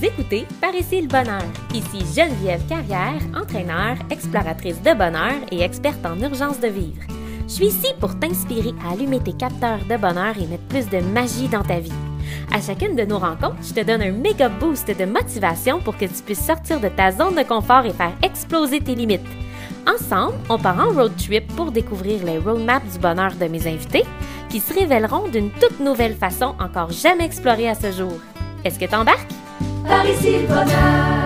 Écoutez Par ici le bonheur. Ici Geneviève Carrière, entraîneur, exploratrice de bonheur et experte en urgence de vivre. Je suis ici pour t'inspirer à allumer tes capteurs de bonheur et mettre plus de magie dans ta vie. À chacune de nos rencontres, je te donne un méga boost de motivation pour que tu puisses sortir de ta zone de confort et faire exploser tes limites. Ensemble, on part en road trip pour découvrir les roadmaps du bonheur de mes invités qui se révéleront d'une toute nouvelle façon encore jamais explorée à ce jour. Est-ce que t'embarques? Par ici le bonheur!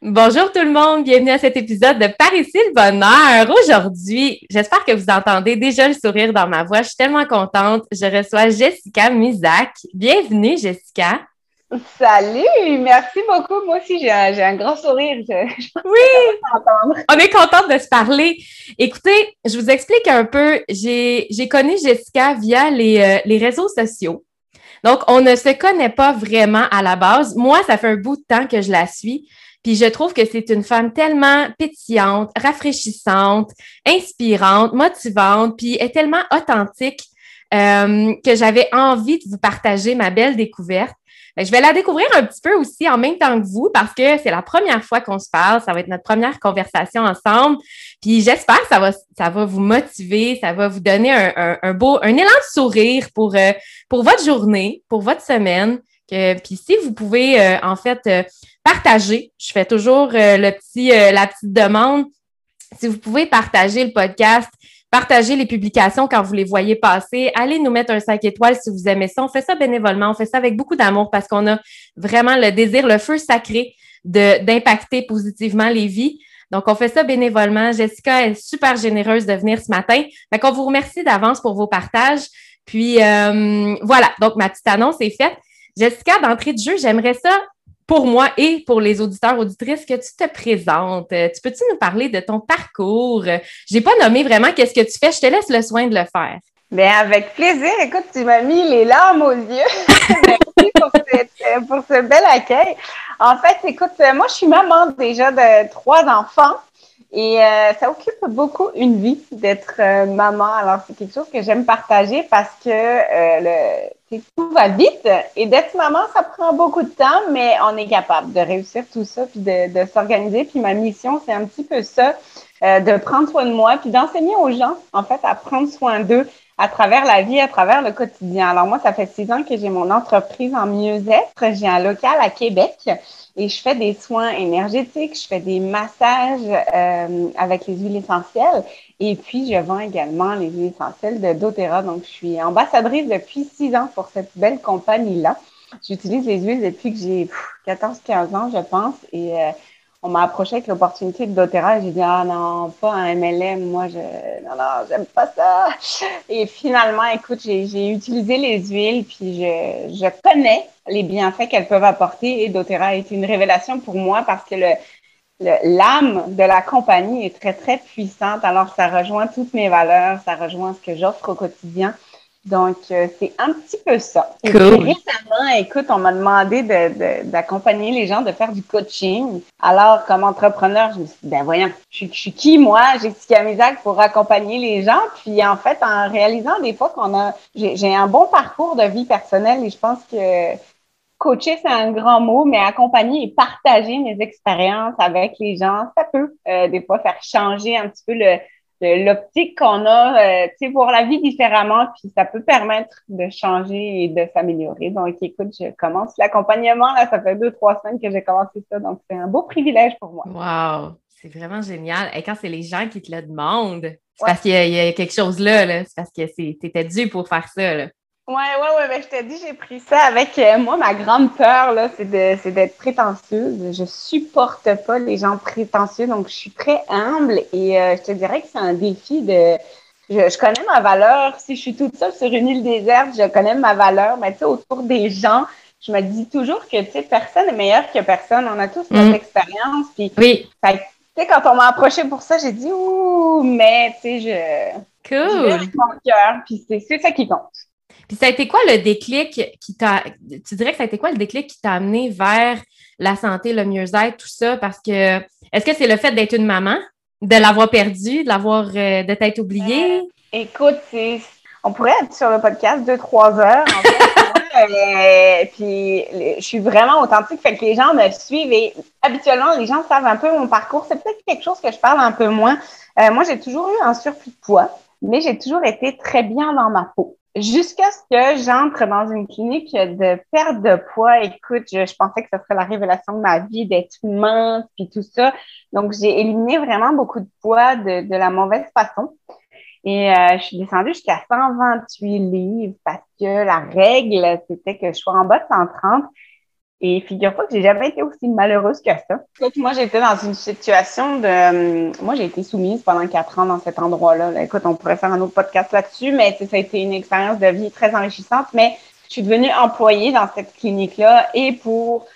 Bonjour tout le monde, bienvenue à cet épisode de Par ici le bonheur. Aujourd'hui, j'espère que vous entendez déjà le sourire dans ma voix. Je suis tellement contente. Je reçois Jessica Misak. Bienvenue, Jessica. Salut, merci beaucoup. Moi aussi, j'ai un, grand sourire. oui, on est contente de se parler. Écoutez, je vous explique un peu. J'ai connu Jessica via les, euh, les, réseaux sociaux. Donc, on ne se connaît pas vraiment à la base. Moi, ça fait un bout de temps que je la suis. Puis je trouve que c'est une femme tellement pétillante, rafraîchissante, inspirante, motivante, puis est tellement authentique euh, que j'avais envie de vous partager ma belle découverte. Ben, je vais la découvrir un petit peu aussi en même temps que vous parce que c'est la première fois qu'on se parle. Ça va être notre première conversation ensemble. Puis j'espère que ça va, ça va vous motiver, ça va vous donner un, beau, un élan de sourire pour, euh, pour votre journée, pour votre semaine. Puis si vous pouvez euh, en fait euh, partager, je fais toujours le petit, la petite demande. Si vous pouvez partager le podcast Partagez les publications quand vous les voyez passer. Allez nous mettre un 5 étoiles si vous aimez ça. On fait ça bénévolement. On fait ça avec beaucoup d'amour parce qu'on a vraiment le désir, le feu sacré d'impacter positivement les vies. Donc, on fait ça bénévolement. Jessica est super généreuse de venir ce matin. Donc, on vous remercie d'avance pour vos partages. Puis, euh, voilà. Donc, ma petite annonce est faite. Jessica, d'entrée de jeu, j'aimerais ça pour moi et pour les auditeurs, auditrices, que tu te présentes. Euh, tu peux-tu nous parler de ton parcours? Je n'ai pas nommé vraiment qu'est-ce que tu fais. Je te laisse le soin de le faire. Bien, avec plaisir. Écoute, tu m'as mis les larmes aux yeux. Merci pour, pour, ce bel accueil. En fait, écoute, moi, je suis maman déjà de trois enfants. Et euh, ça occupe beaucoup une vie d'être euh, maman. Alors, c'est quelque chose que j'aime partager parce que euh, le, tout va vite. Et d'être maman, ça prend beaucoup de temps, mais on est capable de réussir tout ça, puis de, de s'organiser. Puis ma mission, c'est un petit peu ça, de prendre soin de moi, puis d'enseigner aux gens, en fait, à prendre soin d'eux à travers la vie, à travers le quotidien. Alors moi, ça fait six ans que j'ai mon entreprise en mieux-être. J'ai un local à Québec et je fais des soins énergétiques, je fais des massages euh, avec les huiles essentielles et puis je vends également les huiles essentielles de doTERRA. Donc, je suis ambassadrice depuis six ans pour cette belle compagnie-là. J'utilise les huiles depuis que j'ai 14-15 ans, je pense, et euh, on m'a approché avec l'opportunité de doTERRA et j'ai dit ah non pas un MLM moi je non non j'aime pas ça. Et finalement écoute j'ai utilisé les huiles puis je, je connais les bienfaits qu'elles peuvent apporter et doTERRA a été une révélation pour moi parce que le l'âme de la compagnie est très très puissante. Alors ça rejoint toutes mes valeurs ça rejoint ce que j'offre au quotidien donc, euh, c'est un petit peu ça. Et récemment, écoute, on m'a demandé d'accompagner les gens, de faire du coaching. Alors, comme entrepreneur, je me suis dit, ben voyons, je, suis qui, moi, Jessica Misac, pour accompagner les gens? Puis, en fait, en réalisant des fois qu'on a, j'ai un bon parcours de vie personnelle et je pense que coacher, c'est un grand mot, mais accompagner et partager mes expériences avec les gens, ça peut euh, des fois faire changer un petit peu le l'optique qu'on a, euh, tu sais, voir la vie différemment, puis ça peut permettre de changer et de s'améliorer. Donc, écoute, je commence l'accompagnement, là, ça fait deux, trois semaines que j'ai commencé ça, donc c'est un beau privilège pour moi. Wow! C'est vraiment génial. Et quand c'est les gens qui te le demandent, c'est parce qu'il y, a quelque chose là, là. c'est parce que tu étais dû pour faire ça. Là. Ouais, ouais, ouais, ben, je t'ai dit, j'ai pris ça avec euh, moi. Ma grande peur, là, c'est d'être prétentieuse. Je supporte pas les gens prétentieux, donc je suis très humble et euh, je te dirais que c'est un défi de. Je, je, connais ma valeur. Si je suis toute seule sur une île déserte, je connais ma valeur. Mais tu sais, autour des gens, je me dis toujours que tu sais, personne n'est meilleur que personne. On a tous notre mm. expérience. Puis, oui. tu sais, quand on m'a approché pour ça, j'ai dit ouh, mais tu sais, je. Cool. Je mon cœur. Puis c'est ça qui compte. Puis ça a été quoi le déclic qui t'a. Tu dirais que ça a été quoi le déclic qui t'a amené vers la santé, le mieux-être, tout ça? Parce que est-ce que c'est le fait d'être une maman, de l'avoir perdu, de l'avoir euh, de t'être oubliée? Euh, écoute, on pourrait être sur le podcast deux, trois heures. En fait, euh, puis je suis vraiment authentique, fait que les gens me suivent et habituellement, les gens savent un peu mon parcours. C'est peut-être quelque chose que je parle un peu moins. Euh, moi, j'ai toujours eu un surplus de poids, mais j'ai toujours été très bien dans ma peau. Jusqu'à ce que j'entre dans une clinique de perte de poids, écoute, je, pensais que ce serait la révélation de ma vie d'être mince puis tout ça. Donc, j'ai éliminé vraiment beaucoup de poids de, la mauvaise façon. Et euh, je suis descendue jusqu'à 128 livres parce que la règle, c'était que je sois en bas de 130. Et figure-toi que j'ai jamais été aussi malheureuse que ça. moi, j'étais dans une situation de... Euh, moi, j'ai été soumise pendant quatre ans dans cet endroit-là. Écoute, on pourrait faire un autre podcast là-dessus, mais ça a été une expérience de vie très enrichissante. Mais je suis devenue employée dans cette clinique-là et pour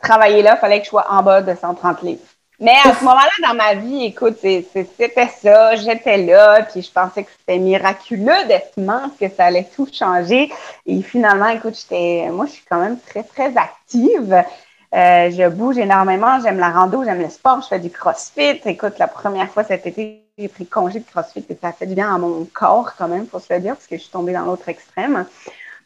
travailler là, il fallait que je sois en bas de 130 livres. Mais à ce moment-là dans ma vie, écoute, c'était ça, j'étais là, puis je pensais que c'était miraculeux d'être que ça allait tout changer. Et finalement, écoute, j'étais, moi, je suis quand même très, très active. Euh, je bouge énormément, j'aime la rando, j'aime le sport, je fais du crossfit. Écoute, la première fois cet été, j'ai pris congé de crossfit et ça a fait du bien à mon corps quand même, faut se le dire, parce que je suis tombée dans l'autre extrême.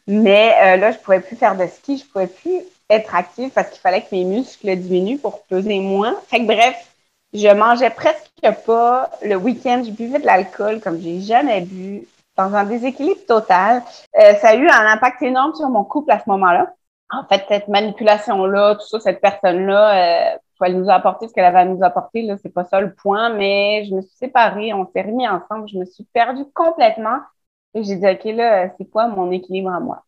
Mais euh, là, je pouvais plus faire de ski, je pouvais plus être active parce qu'il fallait que mes muscles diminuent pour peser moins. Fait que bref, je mangeais presque pas le week-end. Je buvais de l'alcool comme j'ai jamais bu, dans un déséquilibre total. Euh, ça a eu un impact énorme sur mon couple à ce moment-là. En fait, cette manipulation-là, tout ça, cette personne-là, euh, elle nous a apporté ce qu'elle avait à nous apporter. Là, c'est pas ça le point, mais je me suis séparée, on s'est remis ensemble, je me suis perdue complètement. Et j'ai dit, OK, là, c'est quoi mon équilibre à moi?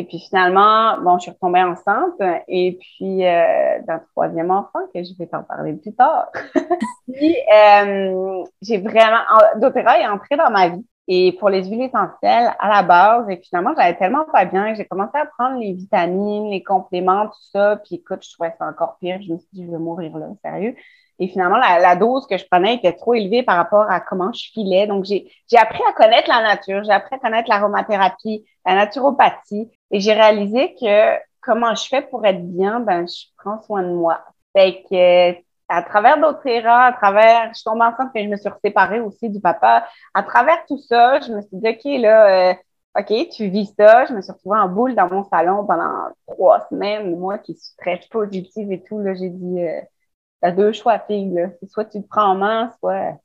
Et puis finalement, bon, je suis retombée enceinte et puis euh, d'un troisième enfant que je vais t'en parler plus tard. puis euh, j'ai vraiment, doTERRA est entré dans ma vie et pour les huiles essentielles à la base et finalement j'avais tellement pas bien que j'ai commencé à prendre les vitamines, les compléments, tout ça. Puis écoute, je trouvais ça encore pire. Je me suis dit je vais mourir là, sérieux. Et finalement, la, dose que je prenais était trop élevée par rapport à comment je filais. Donc, j'ai appris à connaître la nature, j'ai appris à connaître l'aromathérapie, la naturopathie. Et j'ai réalisé que comment je fais pour être bien, ben, je prends soin de moi. Fait que, à travers d'autres erreurs, à travers, je tombe enceinte et je me suis séparée aussi du papa. À travers tout ça, je me suis dit, OK, là, euh, OK, tu vis ça. Je me suis retrouvée en boule dans mon salon pendant trois semaines. Moi qui suis très positive et tout, là, j'ai dit, euh, t'as deux choix, fille, là. Soit tu te prends en main, soit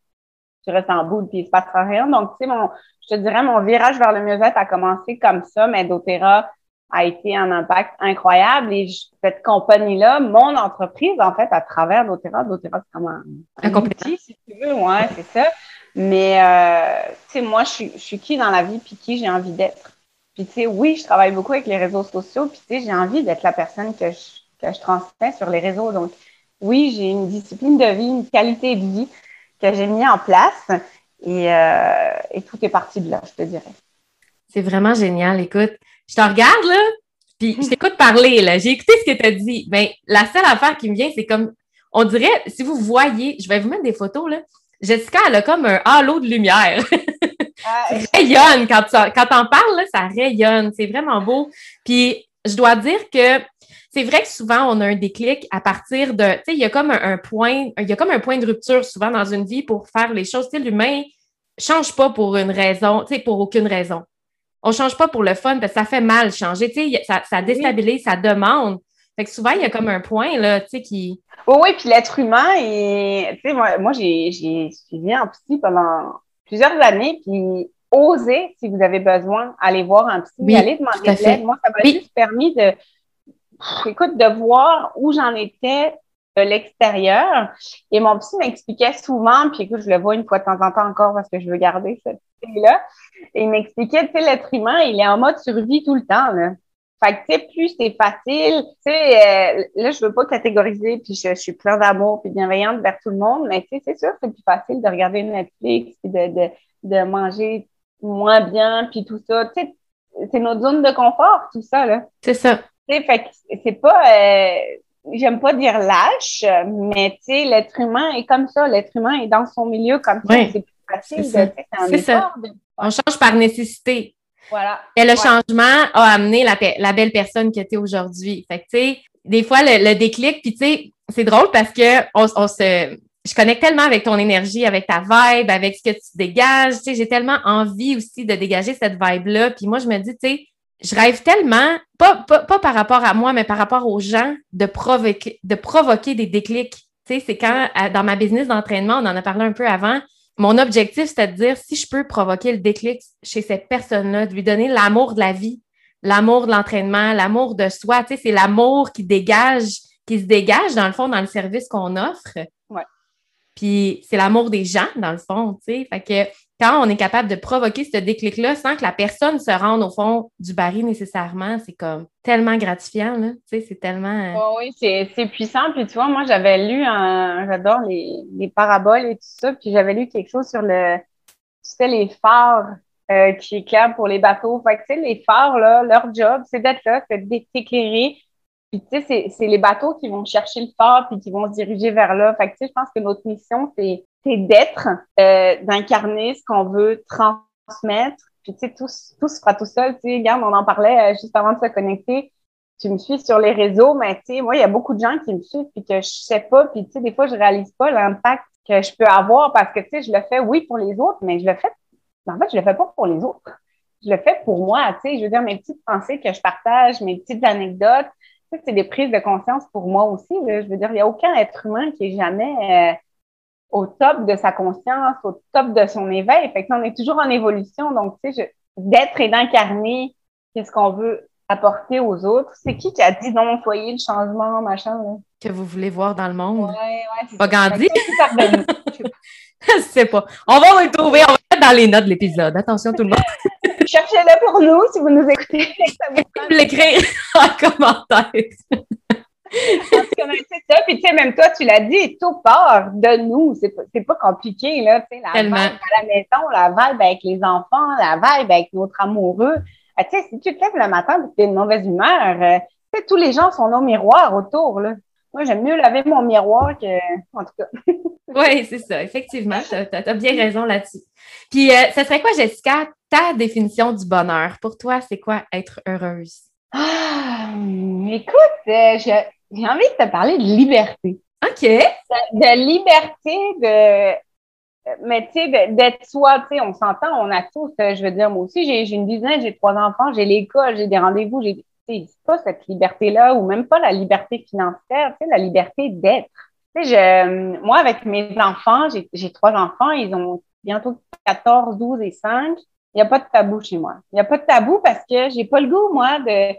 tu restes en boule puis il se passera rien. Donc, tu sais, mon, je te dirais, mon virage vers le mieux-être a commencé comme ça, mais doTERRA a été un impact incroyable. Et cette compagnie-là, mon entreprise, en fait, à travers doTERRA, doTERRA, c'est comme un, un outil, si tu veux, ouais, c'est ça. Mais, euh, tu sais, moi, je suis, je suis qui dans la vie puis qui j'ai envie d'être. Puis, tu sais, oui, je travaille beaucoup avec les réseaux sociaux, puis, tu sais, j'ai envie d'être la personne que je, que je transmets sur les réseaux. Donc, oui, j'ai une discipline de vie, une qualité de vie que j'ai mis en place et, euh, et, tout est parti de là, je te dirais. C'est vraiment génial. Écoute, je te regarde là, puis je t'écoute parler là. J'ai écouté ce que tu as dit. Mais ben, la seule affaire qui me vient, c'est comme, on dirait, si vous voyez, je vais vous mettre des photos là. Jessica, elle a comme un halo de lumière. Ah, rayonne quand tu quand en parles, là, ça rayonne. C'est vraiment beau. Puis je dois dire que c'est vrai que souvent, on a un déclic à partir de, tu sais, il y a comme un, point, il y a comme un point de rupture souvent dans une vie pour faire les choses. Tu sais, l'humain change pas pour une raison, tu sais, pour aucune raison. On change pas pour le fun parce que ça fait mal changer, tu sais, ça, ça déstabilise, ça demande. Fait que souvent, il y a comme un point, là, tu sais, qui... Oui, oui, puis l'être humain, et, tu sais, moi, moi j'ai suivi un psy pendant plusieurs années, puis osez, si vous avez besoin, aller voir un psy, oui, aller demander de l'aide. Moi, ça m'a juste permis de, écoute, de voir où j'en étais de l'extérieur. Et mon psy m'expliquait souvent, puis écoute, je le vois une fois de temps en temps encore parce que je veux garder cette là Et il m'expliquait, tu sais, l'être humain, il est en mode survie tout le temps. Fait que, tu sais, plus c'est facile, tu sais, euh, là, je veux pas catégoriser, puis je, suis plein d'amour puis bienveillante vers tout le monde, mais tu sais, c'est sûr, c'est plus facile de regarder Netflix, puis de, de, de manger moins bien, puis tout ça. Tu sais, c'est notre zone de confort, tout ça, là. C'est ça fait c'est pas, euh, j'aime pas dire lâche, mais tu sais, l'être humain est comme ça. L'être humain est dans son milieu comme ça. C'est plus facile. C'est ça. On change par nécessité. Voilà. Et le changement a amené la, la belle personne que tu es aujourd'hui. Fait que, tu sais, des fois, le, déclic, puis tu sais, c'est drôle parce que on, on se, je connecte tellement avec ton énergie, avec ta vibe, avec ce que tu dégages. Tu sais, j'ai tellement envie aussi de dégager cette vibe-là. Puis moi, je me dis, tu sais, je rêve tellement, pas, pas, par rapport à moi, mais par rapport aux gens, de provoquer, de provoquer des déclics. Tu sais, c'est quand, dans ma business d'entraînement, on en a parlé un peu avant, mon objectif, c'est de dire si je peux provoquer le déclic chez cette personne-là, de lui donner l'amour de la vie, l'amour de l'entraînement, l'amour de soi, tu sais, c'est l'amour qui dégage, qui se dégage, dans le fond, dans le service qu'on offre. Ouais. Puis c'est l'amour des gens, dans le fond, tu sais. Fait que quand on est capable de provoquer ce déclic-là sans que la personne se rende au fond du baril nécessairement, c'est comme tellement gratifiant, là. Tu sais, c'est tellement. Euh, oui, c'est puissant. Puis tu vois, moi, j'avais lu un. J'adore les, les, paraboles et tout ça. Puis j'avais lu quelque chose sur le. Tu sais, les phares euh, qui éclairent pour les bateaux. Fait que, tu sais, les phares, là, leur job, c'est d'être là, c'est d'éclairer. Puis, tu sais, c'est les bateaux qui vont chercher le phare puis qui vont se diriger vers là. Fait que, tu sais, je pense que notre mission, c'est c'est d'être, euh, d'incarner ce qu'on veut transmettre. Puis, tu sais, tout, tout se fera tout seul. Tu sais, regarde, on en parlait euh, juste avant de se connecter. Tu me suis sur les réseaux, mais tu sais, moi, il y a beaucoup de gens qui me suivent puis que je sais pas. Puis, tu sais, des fois, je réalise pas l'impact que je peux avoir parce que, tu sais, je le fais, oui, pour les autres, mais je le fais, en fait, je le fais pas pour les autres. Je le fais pour moi, tu sais. Je veux dire, mes petites pensées que je partage, mes petites anecdotes, tu sais, c'est des prises de conscience pour moi aussi. Je veux dire, il y a aucun être humain qui est jamais... Euh, au top de sa conscience, au top de son éveil. Fait que on est toujours en évolution. Donc, tu sais, d'être et d'incarner qu'est-ce qu'on veut apporter aux autres? C'est qui qui a dit dans mon foyer le changement, machin? Que vous voulez voir dans le monde? Ouais, ouais. Pas Gandhi? Je sais pas. On va le trouver. On va mettre dans les notes de l'épisode. Attention tout le monde. Cherchez-le pour nous si vous nous écoutez. L'écrire en commentaire. Ça. Puis, tu sais, même toi, tu l'as dit, tout part de nous. C'est pas, pas compliqué, là. Tu sais, la vibe à la maison, la vibe avec les enfants, la vibe avec notre amoureux. Ah, tu sais, si tu te lèves le matin et que tu es de mauvaise humeur, euh, tu sais, tous les gens sont nos miroirs autour, là. Moi, j'aime mieux laver mon miroir que. En tout cas. oui, c'est ça. Effectivement, tu as, bien raison là-dessus. Puis, euh, ce serait quoi, Jessica, ta définition du bonheur? Pour toi, c'est quoi être heureuse? Ah, écoute, euh, j'ai envie de te parler de liberté. OK. De, liberté, de. Mais tu sais, d'être soi, tu sais, on s'entend, on a tous, je veux dire, moi aussi, j'ai une dizaine, j'ai trois enfants, j'ai l'école, j'ai des rendez-vous, j'ai. C'est pas cette liberté-là, ou même pas la liberté financière, tu sais, la liberté d'être. Tu sais, je, moi, avec mes enfants, j'ai trois enfants, ils ont bientôt 14, 12 et 5. Il n'y a pas de tabou chez moi. Il n'y a pas de tabou parce que j'ai pas le goût, moi, de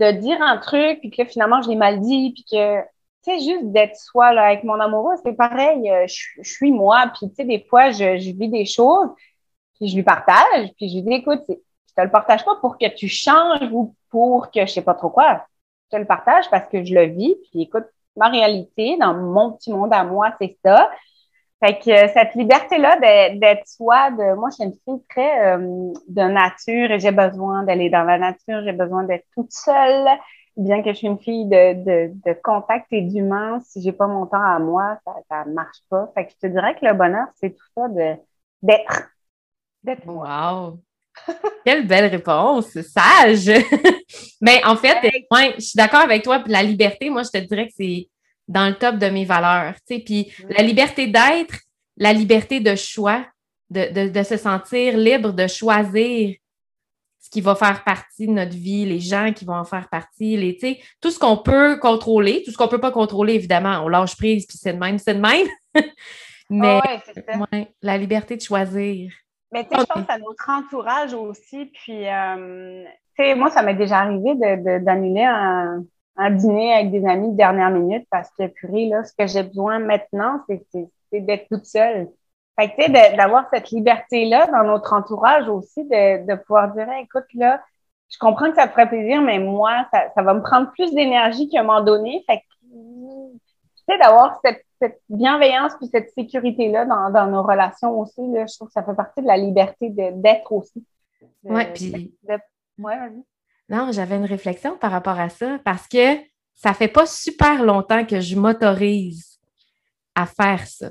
de dire un truc, puis que finalement, je l'ai mal dit, puis que, tu sais, juste d'être soi, là, avec mon amoureux, c'est pareil, euh, je, suis moi, puis tu sais, des fois, je, je, vis des choses, puis je lui partage, puis je lui dis, écoute, je te le partage pas pour que tu changes ou pour que je sais pas trop quoi. Je te le partage parce que je le vis, puis écoute, ma réalité, dans mon petit monde à moi, c'est ça. Fait que euh, cette liberté-là d'être soi, de moi, je suis une fille très euh, de nature et j'ai besoin d'aller dans la nature, j'ai besoin d'être toute seule. Bien que je suis une fille de, de, de contact et d'humain, si j'ai pas mon temps à moi, ça, ça marche pas. Fait que je te dirais que le bonheur, c'est tout ça de d'être. D'être Wow! Quelle belle réponse! Sage! Mais en fait, ouais, je suis d'accord avec toi. La liberté, moi, je te dirais que c'est dans le top de mes valeurs. Puis la liberté d'être, la liberté de choix, de, se sentir libre de choisir ce qui va faire partie de notre vie, les gens qui vont en faire partie, les, tout ce qu'on peut contrôler, tout ce qu'on ne peut pas contrôler, évidemment, on lâche prise, puis c'est de même, c'est de même. Mais la liberté de choisir. Mais tu sais, je pense à notre entourage aussi. Puis, euh, tu sais, moi, ça m'est déjà arrivé d'annuler un, un dîner avec des amis de dernière minute parce que, purée, là, ce que j'ai besoin maintenant, c'est d'être toute seule. Fait que, tu sais, d'avoir cette liberté-là dans notre entourage aussi, de, de pouvoir dire, écoute, là, je comprends que ça te ferait plaisir, mais moi, ça, ça va me prendre plus d'énergie qu'à un moment donné. Fait que, tu sais, d'avoir cette, cette, bienveillance puis cette sécurité-là dans, dans, nos relations aussi, là, je trouve que ça fait partie de la liberté d'être aussi. Oui, puis. Ouais, vas-y. Non, j'avais une réflexion par rapport à ça parce que ça fait pas super longtemps que je m'autorise à faire ça.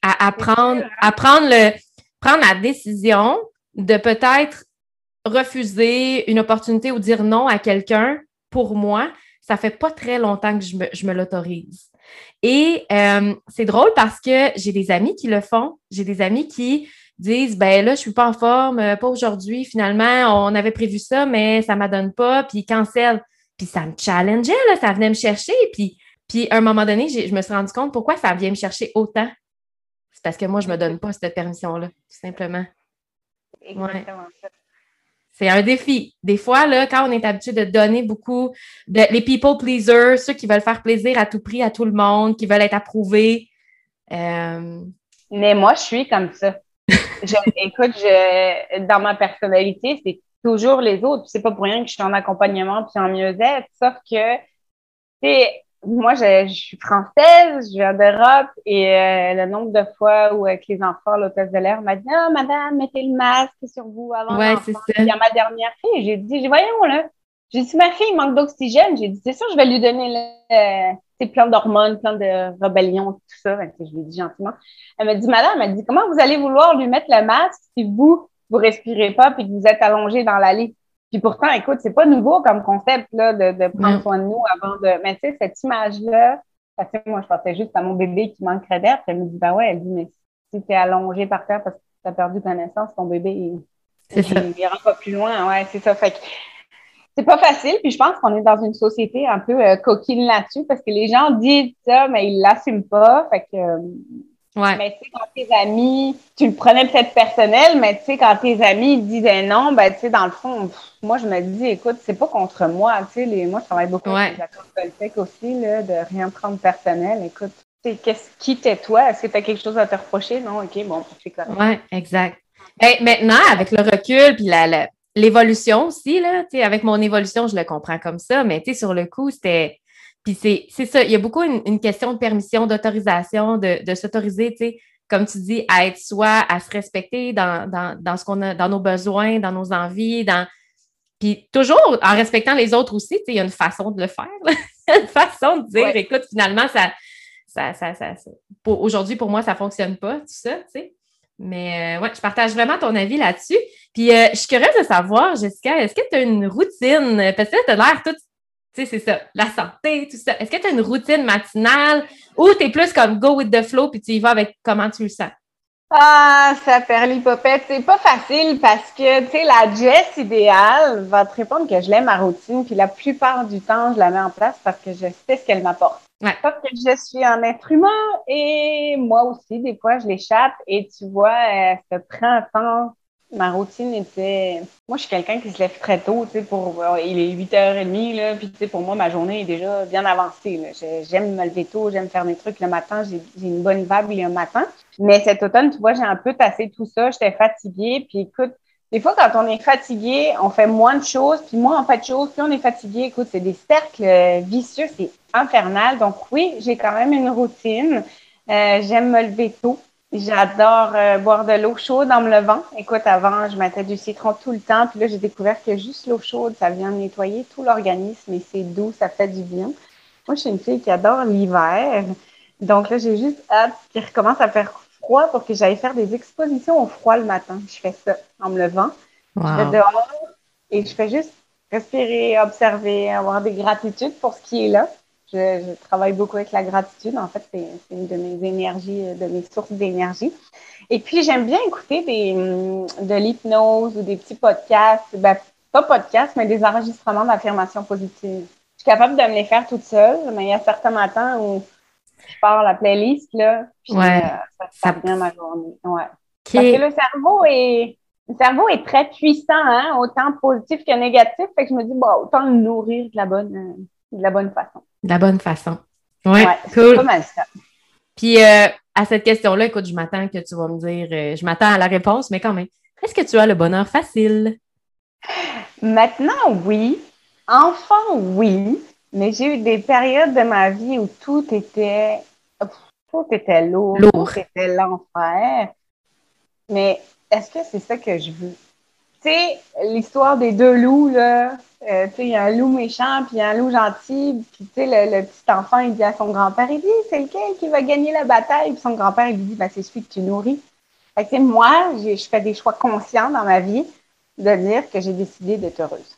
À, prendre, à prendre, le, prendre la décision de peut-être refuser une opportunité ou dire non à quelqu'un pour moi. Ça fait pas très longtemps que je me, je me l'autorise. Et euh, c'est drôle parce que j'ai des amis qui le font. J'ai des amis qui disent ben là, je suis pas en forme, euh, pas aujourd'hui, finalement, on avait prévu ça, mais ça ne m'adonne pas, puis cancel. Puis ça me challengeait, là, ça venait me chercher. Puis, puis à un moment donné, je me suis rendu compte pourquoi ça vient me chercher autant. C'est parce que moi, je ne me donne pas cette permission-là, tout simplement. Exactement C'est un défi. Des fois, là, quand on est habitué de donner beaucoup, de, les people pleasers, ceux qui veulent faire plaisir à tout prix à tout le monde, qui veulent être approuvés. Euh, Mais moi, je suis comme ça. Écoute, je, dans ma personnalité, c'est toujours les autres. C'est pas pour rien que je suis en accompagnement puis en mieux-être, sauf que, c'est moi, je, suis française, je viens d'Europe et euh, le nombre de fois où avec les enfants, l'hôtesse de l'air m'a dit Ah, madame, mettez le masque sur vous avant ouais, c'est ça. Il y a ma dernière fille, j'ai dit, voyons là. J'ai dit, ma fille manque d'oxygène. J'ai dit, c'est sûr, je vais lui donner le, c'est plein d'hormones, plein de rébellion, tout ça. je lui ai dit gentiment. Elle m'a dit, madame, elle dit, comment vous allez vouloir lui mettre le masque si vous, vous respirez pas puis que vous êtes allongé dans l'allée? Puis pourtant, écoute, c'est pas nouveau comme concept là, de, de prendre soin de nous avant de. Mais tu sais, cette image-là, parce que moi, je pensais juste à mon bébé qui manquerait d'air. Elle me dit, ben ouais, elle dit, mais si tu es allongé par terre parce que tu as perdu connaissance, ton bébé, il, il, ira pas plus loin. Ouais, c'est ça. Fait que c'est pas facile. Puis je pense qu'on est dans une société un peu euh, coquine là-dessus parce que les gens disent ça, mais ils l'assument pas. Fait que. Euh, Ouais. Mais tu sais, quand tes amis, tu le prenais peut-être personnel, mais tu sais, quand tes amis disaient non, ben tu sais, dans le fond, moi je me dis, écoute, c'est pas contre moi, tu sais, les, moi je travaille beaucoup avec les accords politiques aussi, là, de rien prendre personnel. Écoute, qu'est-ce qui t'es toi? Est-ce que tu as quelque chose à te reprocher? Non, ok, bon, c'est correct. Oui, exact. Ben, maintenant, avec le recul, puis la, l'évolution aussi, là, avec mon évolution, je le comprends comme ça, mais sur le coup, c'était puis c'est ça, il y a beaucoup une, question de permission, d'autorisation, de, de s'autoriser, tu sais, comme tu dis, à être soi, à se respecter dans, dans, dans ce qu'on a, dans nos besoins, dans nos envies, dans. Puis toujours en respectant les autres aussi, tu sais, il y a une façon de le faire. une façon de dire, écoute, finalement, ça, ça, ça, ça, aujourd'hui, pour moi, ça ne fonctionne pas, tout ça, tu sais. Mais euh, ouais, je partage vraiment ton avis là-dessus. Puis euh, je suis curieuse de savoir, Jessica, est-ce que tu as une routine? Parce que tu as l'air toute tu sais, c'est ça, la santé, tout ça. Est-ce que tu as une routine matinale ou tu es plus comme go with the flow puis tu y vas avec comment tu le sens? Ah, ça perd l'hypopète. C'est pas facile parce que, tu sais, la Jess idéale va te répondre que je l'aime ma routine, puis la plupart du temps, je la mets en place parce que je sais ce qu'elle m'apporte. Ouais. Parce que je suis un être humain et moi aussi, des fois, je l'échappe et tu vois, euh, ce printemps ma routine était. Moi, je suis quelqu'un qui se lève très tôt, tu sais, pour. Il est 8h30, là, puis tu sais, pour moi, ma journée est déjà bien avancée. J'aime me lever tôt, j'aime faire mes trucs le matin, j'ai une bonne vibe le matin. Mais cet automne, tu vois, j'ai un peu tassé tout ça, j'étais fatiguée, puis écoute, des fois, quand on est fatigué, on fait moins de choses, puis moins on fait de choses, puis on est fatigué. Écoute, c'est des cercles vicieux, c'est infernal. Donc oui, j'ai quand même une routine. Euh, j'aime me lever tôt. J'adore euh, boire de l'eau chaude en me levant. Écoute, avant, je mettais du citron tout le temps. Puis là, j'ai découvert que juste l'eau chaude, ça vient nettoyer tout l'organisme et c'est doux, ça fait du bien. Moi, je suis une fille qui adore l'hiver. Donc là, j'ai juste hâte qu'il recommence à faire froid pour que j'aille faire des expositions au froid le matin. Je fais ça en me levant. Je vais dehors et je fais juste respirer, observer, avoir des gratitudes pour ce qui est là. Je, travaille beaucoup avec la gratitude. En fait, c'est une de mes énergies, de mes sources d'énergie. Et puis, j'aime bien écouter des, hum, de l'hypnose ou des petits podcasts. Ben, pas podcasts, mais des enregistrements d'affirmations positives. Je suis capable de me les faire toute seule, mais il y a certains matins où je pars la playlist, là, puis ouais, euh, ça, ça ma journée. Ouais. Parce que le cerveau est, le cerveau est très puissant, hein, autant positif que négatif. Fait que je me dis, bon, autant le nourrir de la bonne, euh, de la bonne façon. De la bonne façon. Ouais, cool. Pas mal ça. Puis euh, à cette question-là, écoute, je m'attends que tu vas me dire, euh, je m'attends à la réponse, mais quand même, est-ce que tu as le bonheur facile? Maintenant, oui. Enfant, oui. Mais j'ai eu des périodes de ma vie où tout était, tout était lourd, lourd. tout était l'enfer. Mais est-ce que c'est ça que je veux? Tu sais, l'histoire des deux loups, là, euh, il y a un loup méchant, puis un loup gentil, puis tu sais, le, petit enfant, il dit à son grand-père, il dit, c'est lequel qui va gagner la bataille? Puis son grand-père, il lui dit, ben, c'est celui que tu nourris. Fait que, moi, je fais des choix conscients dans ma vie de dire que j'ai décidé d'être heureuse.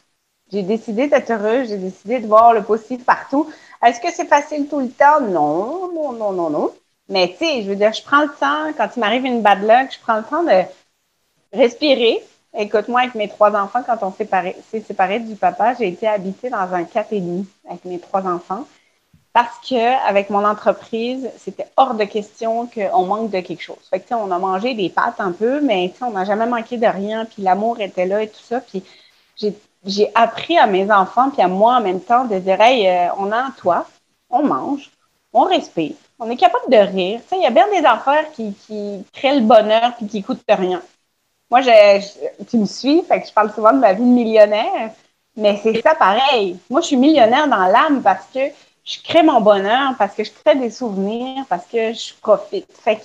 J'ai décidé d'être heureuse, j'ai décidé de voir le possible partout. Est-ce que c'est facile tout le temps? Non, non, non, non, non. Mais tu sais, je veux dire, je prends le temps, quand il m'arrive une bad luck, je prends le temps de respirer. Écoute, moi, avec mes trois enfants, quand on s'est séparé, du papa, j'ai été habitée dans un 4,5 avec mes trois enfants parce que avec mon entreprise, c'était hors de question qu'on manque de quelque chose. Fait que, on a mangé des pâtes un peu, mais on n'a jamais manqué de rien, puis l'amour était là et tout ça. Puis j'ai appris à mes enfants, puis à moi en même temps, de dire, hey, euh, on a un toit, on mange, on respire, on est capable de rire. Il y a bien des affaires qui, créent le bonheur puis qui coûtent rien. Moi, je, tu me suis, fait que je parle souvent de ma vie de millionnaire, mais c'est ça pareil. Moi, je suis millionnaire dans l'âme parce que je crée mon bonheur, parce que je crée des souvenirs, parce que je profite. Fait que,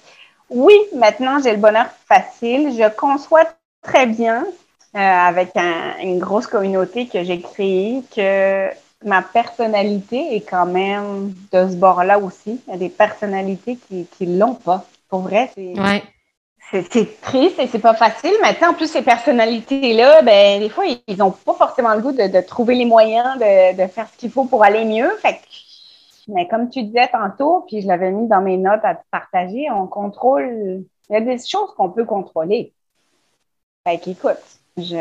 oui, maintenant, j'ai le bonheur facile. Je conçois très bien euh, avec une grosse communauté que j'ai créée que ma personnalité est quand même de ce bord-là aussi. Il y a des personnalités qui ne l'ont pas. Pour vrai, c'est c'est triste et c'est pas facile. Maintenant, en plus, ces personnalités-là, ben, des fois, ils n'ont pas forcément le goût de, trouver les moyens de, faire ce qu'il faut pour aller mieux. Fait mais comme tu disais tantôt, puis je l'avais mis dans mes notes à te partager, on contrôle. Il y a des choses qu'on peut contrôler. Fait qu'écoute, je.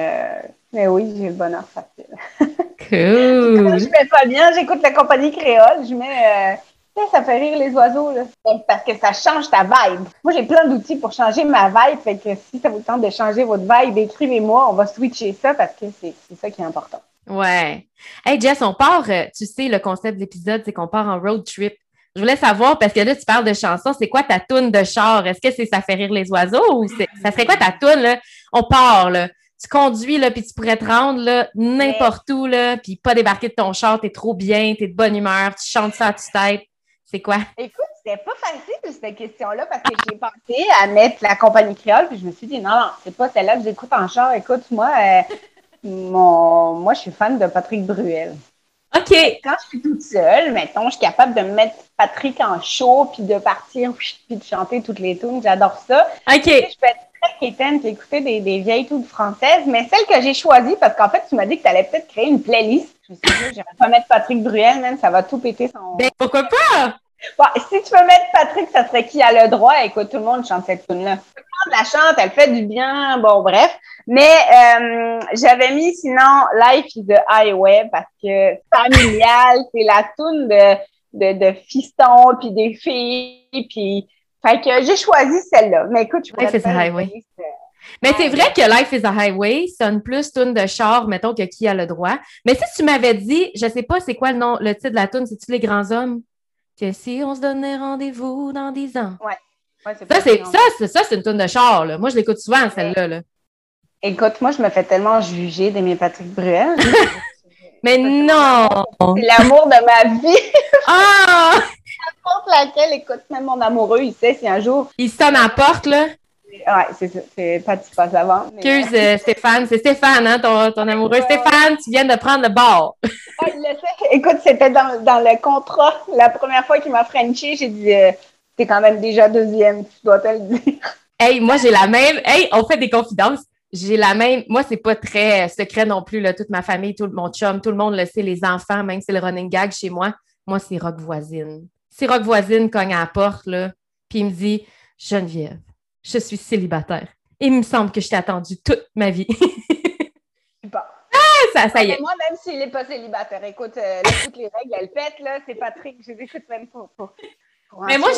Mais oui, j'ai le bonheur facile. Cool. je mets pas bien, j'écoute la compagnie créole, je mets. Euh, ça fait rire les oiseaux, là. Parce que ça change ta vibe. Moi, j'ai plein d'outils pour changer ma vibe. Fait que si ça vous tente de changer votre vibe, écrivez-moi. On va switcher ça parce que c'est ça qui est important. Ouais. Hey, Jess, on part, euh, tu sais, le concept de l'épisode, c'est qu'on part en road trip. Je voulais savoir, parce que là, tu parles de chansons, c'est quoi ta toune de char? Est-ce que c'est Ça fait rire les oiseaux ou ça serait quoi ta toune, là? On part, là tu conduis, là, puis tu pourrais te rendre n'importe où, là, puis pas débarquer de ton char, t'es trop bien, t'es de bonne humeur, tu chantes ça à tu tête. C'est quoi? Écoute, c'était pas facile cette question-là parce que j'ai pensé à mettre la compagnie créole, puis je me suis dit non, non, c'est pas celle-là que j'écoute en char. Écoute, moi, euh, mon, moi, je suis fan de Patrick Bruel. OK. Quand je suis toute seule, mettons, je suis capable de mettre Patrick en show, puis de partir, puis de chanter toutes les tunes. J'adore ça. OK. je peux être très quétaine, puis écouter des, des vieilles tunes françaises, mais celle que j'ai choisie, parce qu'en fait, tu m'as dit que tu allais peut-être créer une playlist. Je me suis dit, j'irai pas mettre Patrick Bruel, même, ça va tout péter son. Ben, pourquoi pas? Bon, si tu veux mettre Patrick, ça serait qui a le droit? Écoute, tout le monde chante cette tune-là. Tout le monde la chante, elle fait du bien, bon, bref. Mais euh, j'avais mis sinon Life is the Highway parce que familial, c'est la tune de, de, de fiston, puis des filles, puis... Fait que j'ai choisi celle-là. Mais écoute, je Life is the Highway. Mais c'est vrai que Life is a Highway sonne plus tune de char, mettons, que qui a le droit. Mais si tu m'avais dit, je sais pas c'est quoi le nom, le titre de la tune, c'est-tu Les Grands Hommes? Que si on se donnait rendez-vous dans 10 ans. Ouais. ça, c'est, ça, ça, c'est une tonne de char. Là. Moi, je l'écoute souvent, celle-là. Là. Écoute, moi, je me fais tellement juger d'aimer Patrick Bruel. Mais non! C'est l'amour de ma vie. Ah! N'importe laquelle, écoute, même mon amoureux, il sait si un jour. Il sonne à la porte, là. Ouais, c'est ça. C'est pas tu passes avant. Excuse, euh, Stéphane. C'est Stéphane, hein, ton, ton amoureux. Stéphane, tu viens de prendre le bord. Écoute, c'était dans, dans, le contrat. La première fois qu'il m'a Frenché, j'ai dit euh, T'es quand même déjà deuxième, tu dois te le dire. Hey, moi, j'ai la même. Hey, on fait des confidences. J'ai la même. Moi, c'est pas très secret non plus, là. Toute ma famille, tout mon chum, tout le monde le sait, les enfants, même c'est le running gag chez moi. Moi, c'est Rock Voisine. Si Rock Voisine cogne à la porte, là, puis il me dit Geneviève, je suis célibataire. il me semble que je t'ai attendu toute ma vie. bon. Ah, ça, ça y est. Moi, même s'il n'est pas célibataire, écoute, euh, toutes les règles, elles pètent, là. C'est Patrick, je les écoute même pas. Mais moi,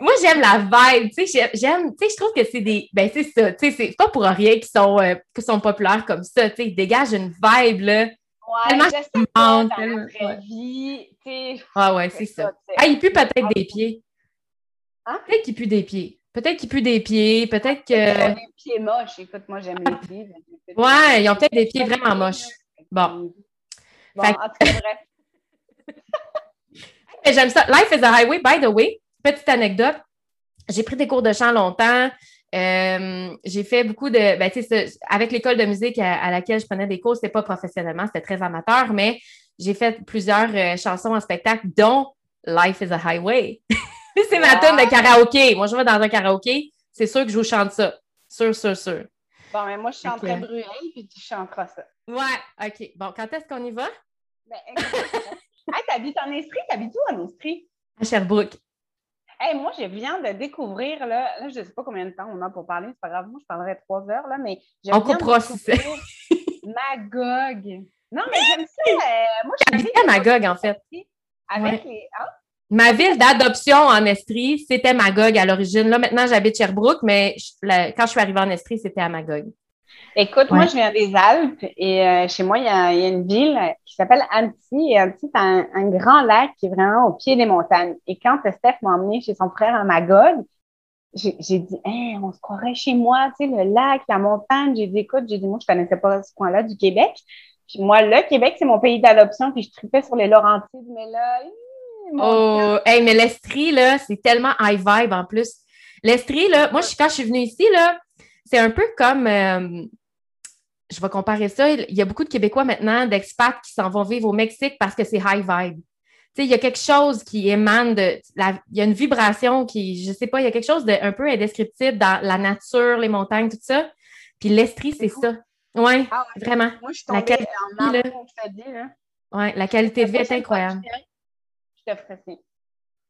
moi, j'aime la vibe. Tu sais, j'aime, tu sais, je trouve que c'est des. Ben, c'est ça. Tu sais, c'est pas pour rien qu'ils sont, euh, sont populaires comme ça. Tu sais, ils dégagent une vibe, là. Ouais, tellement je dans la vraie vie. Ah, ouais, c'est ça. Ah, il pue peut-être des pieds. Hein? Peut-être qu'il pue des pieds. Peut-être qu'il pue des pieds, peut-être que. Ils ont des pieds moches. Écoute, moi, j'aime les pieds. Ouais, ils ont peut-être des pieds vraiment moches. Bon. Bon, fait... en tout cas, J'aime ça. Life is a highway, by the way. Petite anecdote. J'ai pris des cours de chant longtemps. Euh, j'ai fait beaucoup de. Ben, avec l'école de musique à, laquelle je prenais des cours, c'était pas professionnellement, c'était très amateur, mais j'ai fait plusieurs euh, chansons en spectacle, dont Life is a Highway. c'est ma tune de karaoké. Moi, je vais dans un karaoké, c'est sûr que je vous chante ça. Sûr, sûr, sûr. Bon, mais moi, je chanterai okay. Bruel, puis tu chanteras ça. Ouais, OK. Bon, quand est-ce qu'on y va? Ben, hey, t'habites en Estrie? T'habites où en Estrie? À Sherbrooke. Hey, moi, je viens de découvrir, là, là je ne sais pas combien de temps on a pour parler, c'est pas grave, moi, je parlerai trois heures, là, mais je on viens comprend de découvrir Magog. Non, mais j'aime ça. Euh, moi, je suis à Magog, en fait. Avec les. Hein? Ma ville d'adoption en Estrie, c'était Magog à l'origine. Là, maintenant, j'habite Sherbrooke, mais quand je suis arrivée en Estrie, c'était à Magog. Écoute, moi, je viens des Alpes et euh, chez moi, il y, a, une ville qui s'appelle Annecy. Et Annecy, c'est un, grand lac qui est vraiment au pied des montagnes. Et quand Steph m'a emmené chez son frère à Magog, j'ai dit, on se croirait chez moi, tu sais, le lac, la montagne. J'ai dit, écoute, j'ai dit, moi, je connaissais pas ce coin-là du Québec. Puis moi, le Québec, c'est mon pays d'adoption. Puis je tripais sur les Laurentides, mais là, Oh, hey, mais l'Estrie, là, c'est tellement high vibe en plus. L'Estrie, là, moi, quand je suis venue ici, là, c'est un peu comme. Euh, je vais comparer ça. Il y a beaucoup de Québécois maintenant, d'expats qui s'en vont vivre au Mexique parce que c'est high vibe. Tu sais, il y a quelque chose qui émane de. il y a une vibration qui, je sais pas, il y a quelque chose d'un peu indescriptible dans la nature, les montagnes, tout ça. Puis l'Estrie, c'est ça. Ouais, ah vraiment. Moi, je suis tombée la qualité, en là, là. Ouais, la qualité de vie est incroyable. Je te ferai.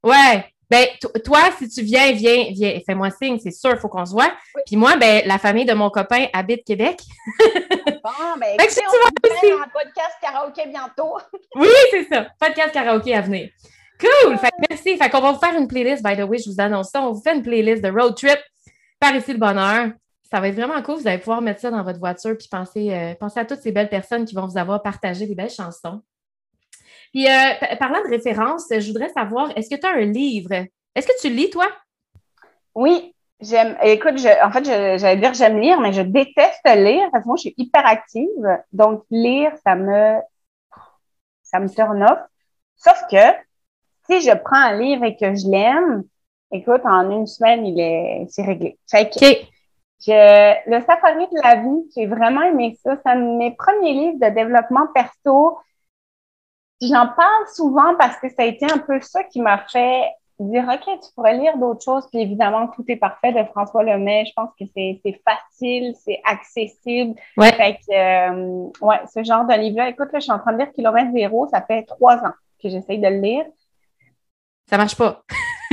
Ouais. Ben, toi, si tu viens, viens, viens, fais-moi signe, c'est sûr, il faut qu'on se voit. Puis moi, ben, la famille de mon copain habite Québec. bon, ben, écoutez, on va un podcast karaoké bientôt. oui, c'est ça. Podcast karaoké à venir. Cool! Fait merci. Fait qu'on va vous faire une playlist, by the way, je vous annonce ça. On vous fait une playlist de road trip par ici le bonheur. Ça va être vraiment cool. Vous allez pouvoir mettre ça dans votre voiture puis penser, euh, penser à toutes ces belles personnes qui vont vous avoir partagé des belles chansons. Puis, euh, parlant de référence, je voudrais savoir, est-ce que tu as un livre? Est-ce que tu lis, toi? Oui, j'aime. Écoute, en fait, j'allais dire j'aime lire, mais je déteste lire parce que moi, je suis hyper active. Donc, lire, ça me, ça me turn off. Sauf que si je prends un livre et que je l'aime, écoute, en une semaine, il est, c'est réglé. Fait que, le Safari de la vie, j'ai vraiment aimé ça. C'est un de mes premiers livres de développement perso J'en parle souvent parce que ça a été un peu ça qui m'a fait dire OK, tu pourrais lire d'autres choses. Puis évidemment, tout est parfait de François Lemay. Je pense que c'est facile, c'est accessible. Ouais. Fait que, euh, ouais, ce genre de livre-là. Écoute, là, je suis en train de lire Kilomètre Zéro. Ça fait trois ans que j'essaye de le lire. Ça marche pas.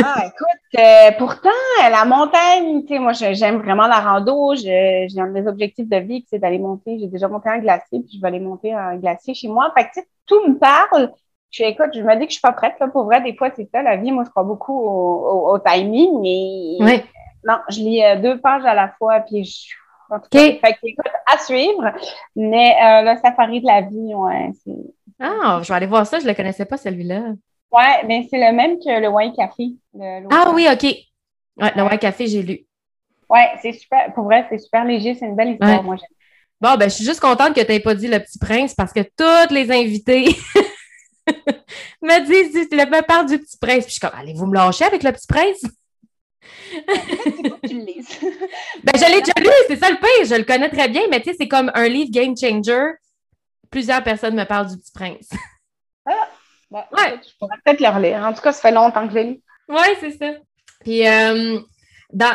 Ah, écoute, euh, pourtant, la montagne, tu sais, moi, j'aime vraiment la rando. J'ai un des objectifs de vie, c'est d'aller monter. J'ai déjà monté un glacier, puis je vais aller monter un glacier chez moi. Fait que, tout me parle. Je écoute, je me dis que je suis pas prête. Là, pour vrai, des fois, c'est ça, la vie. Moi, je crois beaucoup au, timing, mais non, je lis euh, deux pages à la fois, puis je en tout cas, fait écoute, à suivre. Mais euh, le safari de la vie, ouais. Ah, je vais aller voir ça, je ne le connaissais pas, celui-là. Ouais, mais c'est le même que le Wine Café. ah oui, OK. Ouais, le Wine Café, j'ai lu. Ouais, c'est super. Pour vrai, c'est super léger, c'est une belle histoire, moi j'aime. Bon, ben, je suis juste contente que tu n'aies pas dit le petit prince parce que toutes les invités me disent, tu me parles du petit prince. Puis je suis comme, allez-vous me lâcher avec le petit prince? ben, je l'ai déjà lu, c'est ça le pire, je le connais très bien, mais tu sais, c'est comme un livre game changer. Plusieurs personnes me parlent du petit prince. ah, ben, ouais. je pourrais peut-être le relire. En tout cas, ça fait longtemps que je l'ai lu. Oui, c'est ça. Puis, euh,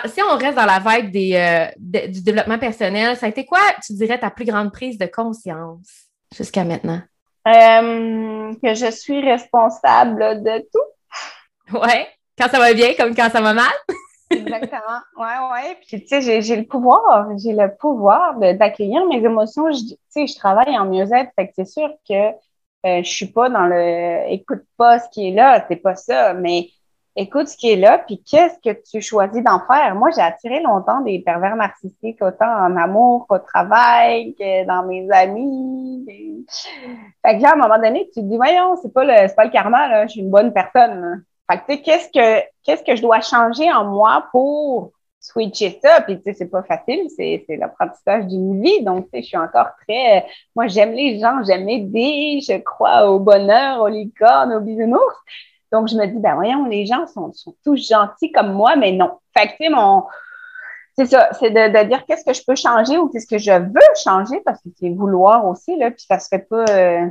si on reste dans la vague des, euh, du développement personnel, ça a été quoi, tu dirais, ta plus grande prise de conscience jusqu'à maintenant? Euh, que je suis responsable de tout. Ouais. Quand ça va bien comme quand ça va mal. Exactement. Ouais, ouais. Puis, tu sais, j'ai le pouvoir, j'ai le pouvoir d'accueillir mes émotions. Tu sais, je travaille en mieux-être, fait que c'est sûr que euh, je suis pas dans le écoute pas ce qui est là, c'est pas ça, mais écoute ce qui est là, puis qu'est-ce que tu choisis d'en faire? Moi, j'ai attiré longtemps des pervers narcissiques, autant en amour qu'au travail, que dans mes amis. Fait que là, à un moment donné, tu te dis, voyons, c'est pas le, pas le karma, là, je suis une bonne personne. Fait que, tu sais, qu'est-ce que, qu'est-ce que je dois changer en moi pour switcher ça? Puis, tu sais, c'est pas facile, c'est, l'apprentissage d'une vie. Donc, tu sais, je suis encore très, moi, j'aime les gens, j'aime aider, je crois au bonheur, aux licornes, aux bisounours. Donc, je me dis, ben voyons, les gens sont, tous gentils comme moi, mais non. Fait que, tu sais, mon. C'est ça, c'est de, dire qu'est-ce que je peux changer ou qu'est-ce que je veux changer parce que c'est vouloir aussi, là, puis ça se fait pas euh,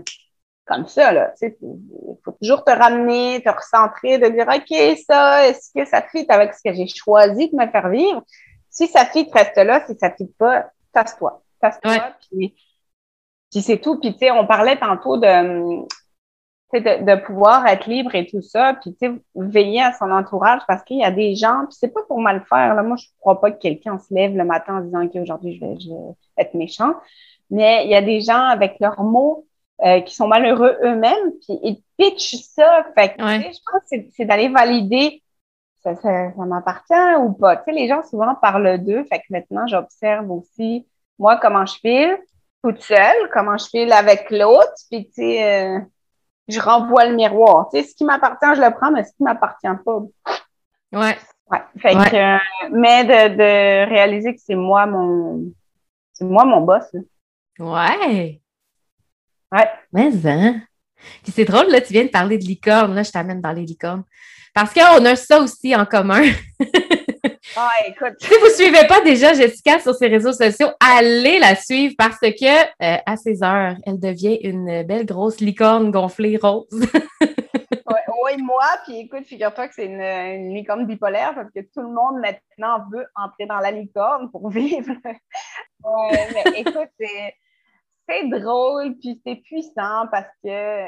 comme ça, là. Tu sais, il faut toujours te ramener, te recentrer, de dire, OK, ça, est-ce que ça fit avec ce que j'ai choisi de me faire vivre? Si ça fit, reste là. Si ça fit pas, tasse-toi. Tasse-toi, puis, puis c'est tout. Puis, tu sais, on parlait tantôt de de, pouvoir être libre et tout ça, puis veiller à son entourage parce qu'il y a des gens, puis c'est pas pour mal faire. Là. Moi, je crois pas que quelqu'un se lève le matin en disant qu'aujourd'hui, je vais, je vais être méchant. Mais il y a des gens avec leurs mots euh, qui sont malheureux eux-mêmes, puis ils pitchent ça. Fait que, je pense que c'est d'aller valider ça, ça, m'appartient ou pas. Tu sais, les gens souvent parlent d'eux. Fait que maintenant, j'observe aussi, moi, comment je file toute seule, comment je file avec l'autre. Puis, tu sais, euh, je renvoie le miroir. Tu sais, ce qui m'appartient, je le prends, mais ce qui m'appartient pas. Ouais. Ouais. Fait que, euh, mais de, de, réaliser que c'est moi mon, c'est moi mon boss. Ouais. Ouais. Mais, hein? Puis c'est drôle, là, tu viens de parler de licorne. Là, je t'amène dans les licornes. Parce qu'on a ça aussi en commun. Ah, écoute. Si vous ne suivez pas déjà Jessica sur ses réseaux sociaux, allez la suivre parce que euh, à ses heures, elle devient une belle grosse licorne gonflée rose. oui, moi, puis écoute, figure-toi que c'est une, licorne bipolaire parce que tout le monde maintenant veut entrer dans la licorne pour vivre. ouais, mais écoute, c'est drôle, puis c'est puissant parce que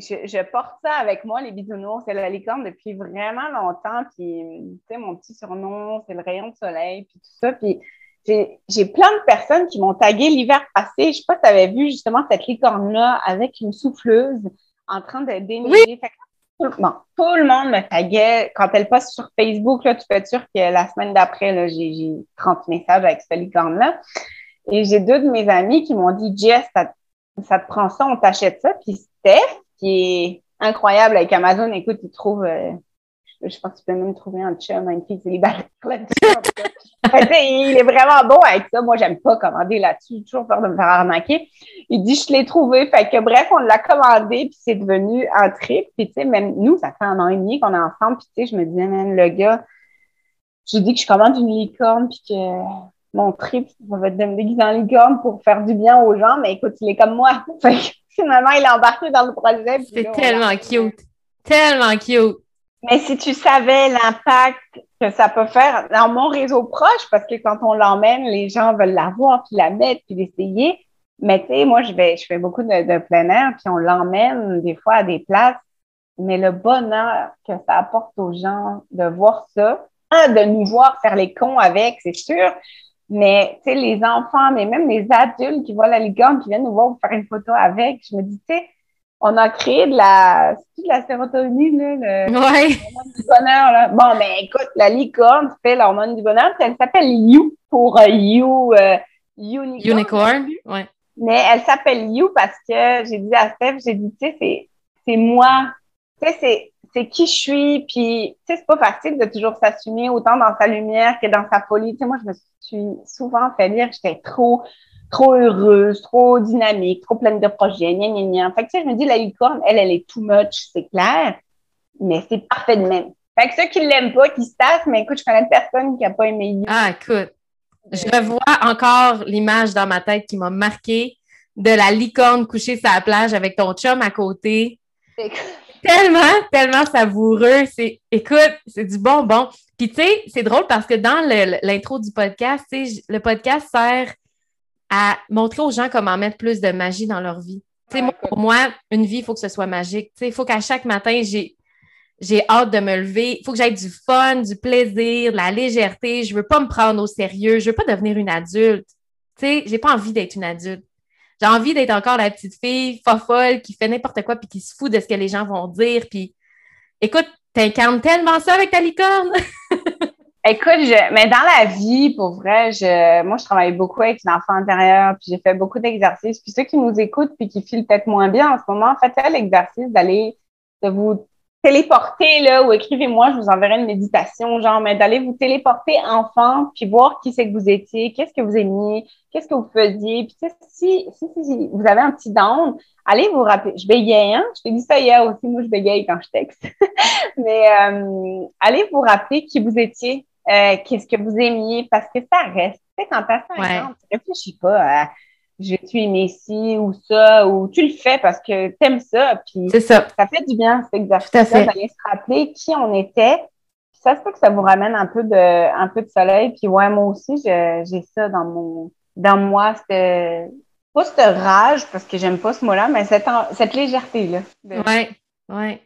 je, porte ça avec moi, les bisounours c'est la licorne, depuis vraiment longtemps. Puis, tu sais, mon petit surnom, c'est le rayon de soleil, puis tout ça. Puis, j'ai plein de personnes qui m'ont tagué l'hiver passé. Je sais pas si tu avais vu justement cette licorne-là avec une souffleuse en train de déneiger. tout, le monde me taguait. Quand elle passe sur Facebook, là, tu peux être sûr que la semaine d'après, j'ai 30 messages avec cette licorne-là. Et j'ai deux de mes amis qui m'ont dit Jess, ça, ça, te prend ça, on t'achète ça. Puis Steph, qui est incroyable avec Amazon. Écoute, tu trouves, euh, je pense que tu peux même trouver un chum, une fille célibataire là-dessus. il est vraiment bon avec ça. Moi, j'aime pas commander là-dessus. toujours peur de me faire arnaquer. Il dit, je l'ai trouvé. Fait que bref, on l'a commandé, puis c'est devenu un trip. Puis tu sais, même nous, ça fait un an et demi qu'on est ensemble. Puis tu sais, je me disais, même le gars, je dis que je commande une licorne, puis que mon trip, ça va être de me déguiser en licorne pour faire du bien aux gens. Mais écoute, il est comme moi. Finalement, il est embarqué dans le projet. C'est tellement cute. Tellement cute. Mais si tu savais l'impact que ça peut faire dans mon réseau proche, parce que quand on l'emmène, les gens veulent la voir, puis la mettre, puis l'essayer. Mais tu sais, moi, je vais, je fais beaucoup de, plein air, puis on l'emmène des fois à des places. Mais le bonheur que ça apporte aux gens de voir ça, de nous voir faire les cons avec, c'est sûr, mais, tu sais, les enfants, mais même les adultes qui voient la licorne, qui viennent nous voir pour faire une photo avec, je me dis, tu sais, on a créé de la, de la sérotonine, là, le ouais. du bonheur, là? Bon, mais écoute, la licorne fait l'hormone du bonheur, elle s'appelle You pour euh, You, euh, Unicorn. Unicorn, ouais. Mais elle s'appelle You parce que j'ai dit à Steph, j'ai dit, tu sais, c'est moi. Tu sais, c'est c'est qui je suis, puis tu sais, c'est pas facile de toujours s'assumer autant dans sa lumière que dans sa folie. Tu sais, moi, je me suis souvent fait dire que j'étais trop, trop heureuse, trop dynamique, trop pleine de projets, gna gna gna. Fait que tu sais, je me dis, la licorne, elle, elle est too much, c'est clair, mais c'est parfait de même. Fait que ceux qui l'aiment pas, qui se tassent, mais écoute, je connais personne qui a pas aimé You. Ah, écoute, je revois encore l'image dans ma tête qui m'a marqué de la licorne couchée sur la plage avec ton chum à côté tellement, tellement savoureux. C'est, écoute, c'est du bonbon. Puis, tu sais, c'est drôle parce que dans l'intro du podcast, le podcast sert à montrer aux gens comment mettre plus de magie dans leur vie. Tu sais, pour moi, une vie, il faut que ce soit magique. Tu sais, il faut qu'à chaque matin, j'ai, j'ai hâte de me lever. Il faut que j'aie du fun, du plaisir, de la légèreté. Je veux pas me prendre au sérieux. Je veux pas devenir une adulte. Tu sais, j'ai pas envie d'être une adulte. J'ai envie d'être encore la petite fille folle qui fait n'importe quoi puis qui se fout de ce que les gens vont dire. Puis, écoute, t'incarnes tellement ça avec ta licorne. Écoute, je, mais dans la vie, pour vrai, je, moi, je travaille beaucoup avec l'enfant intérieur, puis j'ai fait beaucoup d'exercices. Puis ceux qui nous écoutent, puis qui filent peut-être moins bien en ce moment, faites l'exercice d'aller, de vous téléporter, là, ou écrivez-moi, je vous enverrai une méditation, genre, mais d'aller vous téléporter enfant, puis voir qui c'est que vous étiez, qu'est-ce que vous aimiez, qu'est-ce que vous faisiez. Puis, si, si, si, vous avez un petit down, allez vous rappeler. Je bégayais, hein? Je t'ai dit ça hier aussi, moi, je bégaye quand je texte. mais euh, allez vous rappeler qui vous étiez, euh, qu'est-ce que vous aimiez, parce que ça reste. Tu sais, quand t'as 5 ouais. ans, tu réfléchis pas à je vais-tu aimer ci ou ça, ou tu le fais parce que t'aimes ça, puis ça. ça fait du bien cet exercice-là d'aller se rappeler qui on était. ça se fait que ça vous ramène un peu de, un peu de soleil. Puis ouais, moi aussi, j'ai ça dans mon, dans moi. C'est pas cette rage, parce que j'aime pas ce mot-là, mais cette, cette légèreté-là. Oui, oui.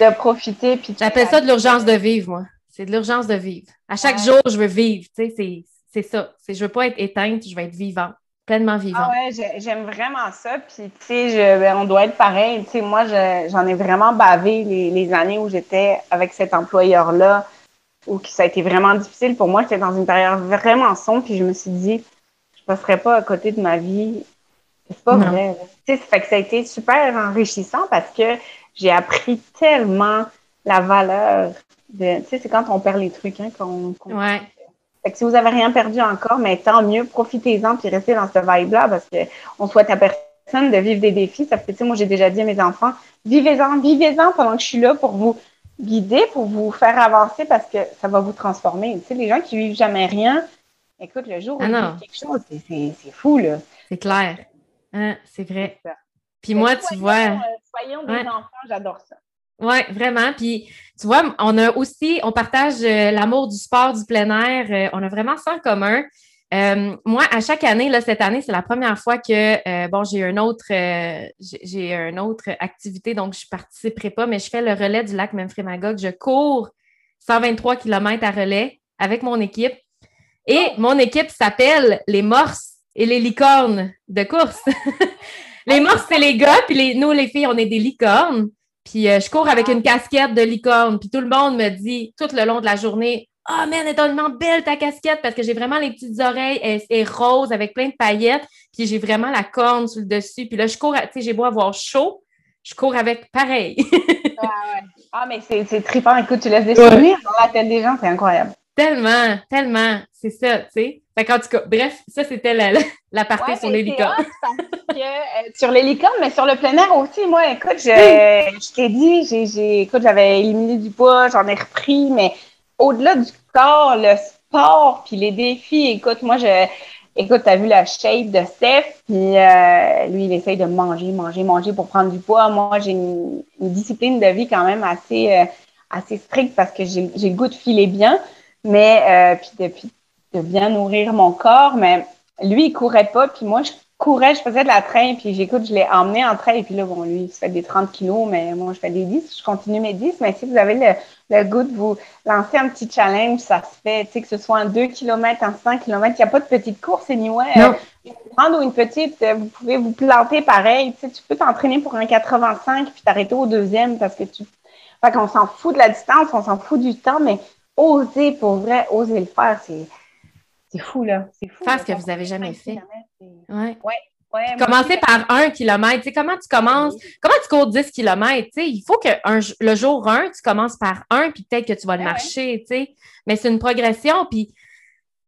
De profiter. Puis J'appelle ça de l'urgence de vivre, moi. C'est de l'urgence de vivre. À chaque jour, je veux vivre. Tu sais, c'est ça. Je veux pas être éteinte, je veux être vivante pleinement ah vivant. Ah ouais, j'aime vraiment ça. Puis, tu sais, ben, on doit être pareil. Tu sais, moi, j'en ai vraiment bavé les, années où j'étais avec cet employeur-là, où ça a été vraiment difficile pour moi. J'étais dans une période vraiment sombre, puis je me suis dit, je passerai pas à côté de ma vie. C'est pas vrai. Tu sais, ça fait que ça a été super enrichissant parce que j'ai appris tellement la valeur de. Tu sais, c'est quand on perd les trucs, hein, qu'on. ouais si vous n'avez rien perdu encore, mais tant mieux, profitez-en puis restez dans ce vibe-là parce qu'on souhaite à personne de vivre des défis. Ça fait, moi, j'ai déjà dit à mes enfants, vivez-en, vivez-en pendant que je suis là pour vous guider, pour vous faire avancer parce que ça va vous transformer. Tu sais, les gens qui vivent jamais rien, écoute, le jour où ah ils vivent quelque chose, c'est fou, là. C'est clair. Hein, c'est vrai. Puis moi, tu vois. Euh, soyons des enfants, j'adore ça. Oui, vraiment. Puis, tu vois, on a aussi, on partage euh, l'amour du sport, du plein air. Euh, on a vraiment ça en commun. Euh, moi, à chaque année, là, cette année, c'est la première fois que, bon, j'ai une autre, j'ai une autre activité, donc je ne participerai pas, mais je fais le relais du lac Memphremagog. Je cours 123 km à relais avec mon équipe. Et oh! mon équipe s'appelle les morses et les licornes de course. les morses, c'est les gars, puis les, nous, les filles, on est des licornes. Puis euh, je cours avec une casquette de licorne. Puis tout le monde me dit tout le long de la journée Ah, oh, man, elle est tellement belle ta casquette parce que j'ai vraiment les petites oreilles et, rose avec plein de paillettes. Puis j'ai vraiment la corne sur le dessus. Puis là, je cours, tu sais, j'ai beau avoir chaud, je cours avec pareil. ah, ouais. ah, mais c'est trippant. Écoute, tu laisses des souvenirs dans la tête des gens, c'est incroyable. Tellement, tellement. C'est ça, tu sais. Fait en tout cas, bref, ça, c'était la, la, partie sur les licornes. Euh, sur les licornes, mais sur le plein air aussi, moi, écoute, je, je t'ai dit, j'ai, écoute, j'avais éliminé du poids, j'en ai repris, mais au-delà du corps, le sport, puis les défis, écoute, moi, je, écoute, tu as vu la shape de Steph, puis euh, lui, il essaye de manger, manger, manger pour prendre du poids. Moi, j'ai une, discipline de vie quand même assez, euh, assez stricte parce que j'ai, j'ai le goût de filer bien. Mais euh, puis depuis de bien nourrir mon corps, mais lui, il courait pas, puis moi, je courais, je faisais de la train, puis j'écoute, je l'ai emmené en train, et puis là, bon, lui, il fait des 30 kilos, mais moi, je fais des 10, je continue mes 10, mais si vous avez le, le goût de vous lancer un petit challenge, ça se fait, tu sais, que ce soit en 2 km, en 100 km, il n'y a pas de petite course, anyway. Non. une grande ou une petite, euh, vous pouvez vous planter pareil, tu sais, tu peux t'entraîner pour un 85, puis t'arrêter au deuxième, parce que tu... Fait qu'on s'en fout de la distance, on s'en fout du temps, mais oser, pour vrai, oser le faire, c'est fou, là. C'est fou. Faire ce que vous n'avez jamais fait. Ouais. Ouais. Commencer par un kilomètre. Tu comment tu commences? Comment tu cours 10 kilomètres? il faut que le jour 1, tu commences par un, puis peut-être que tu vas le ben marcher. Mais c'est une progression. Puis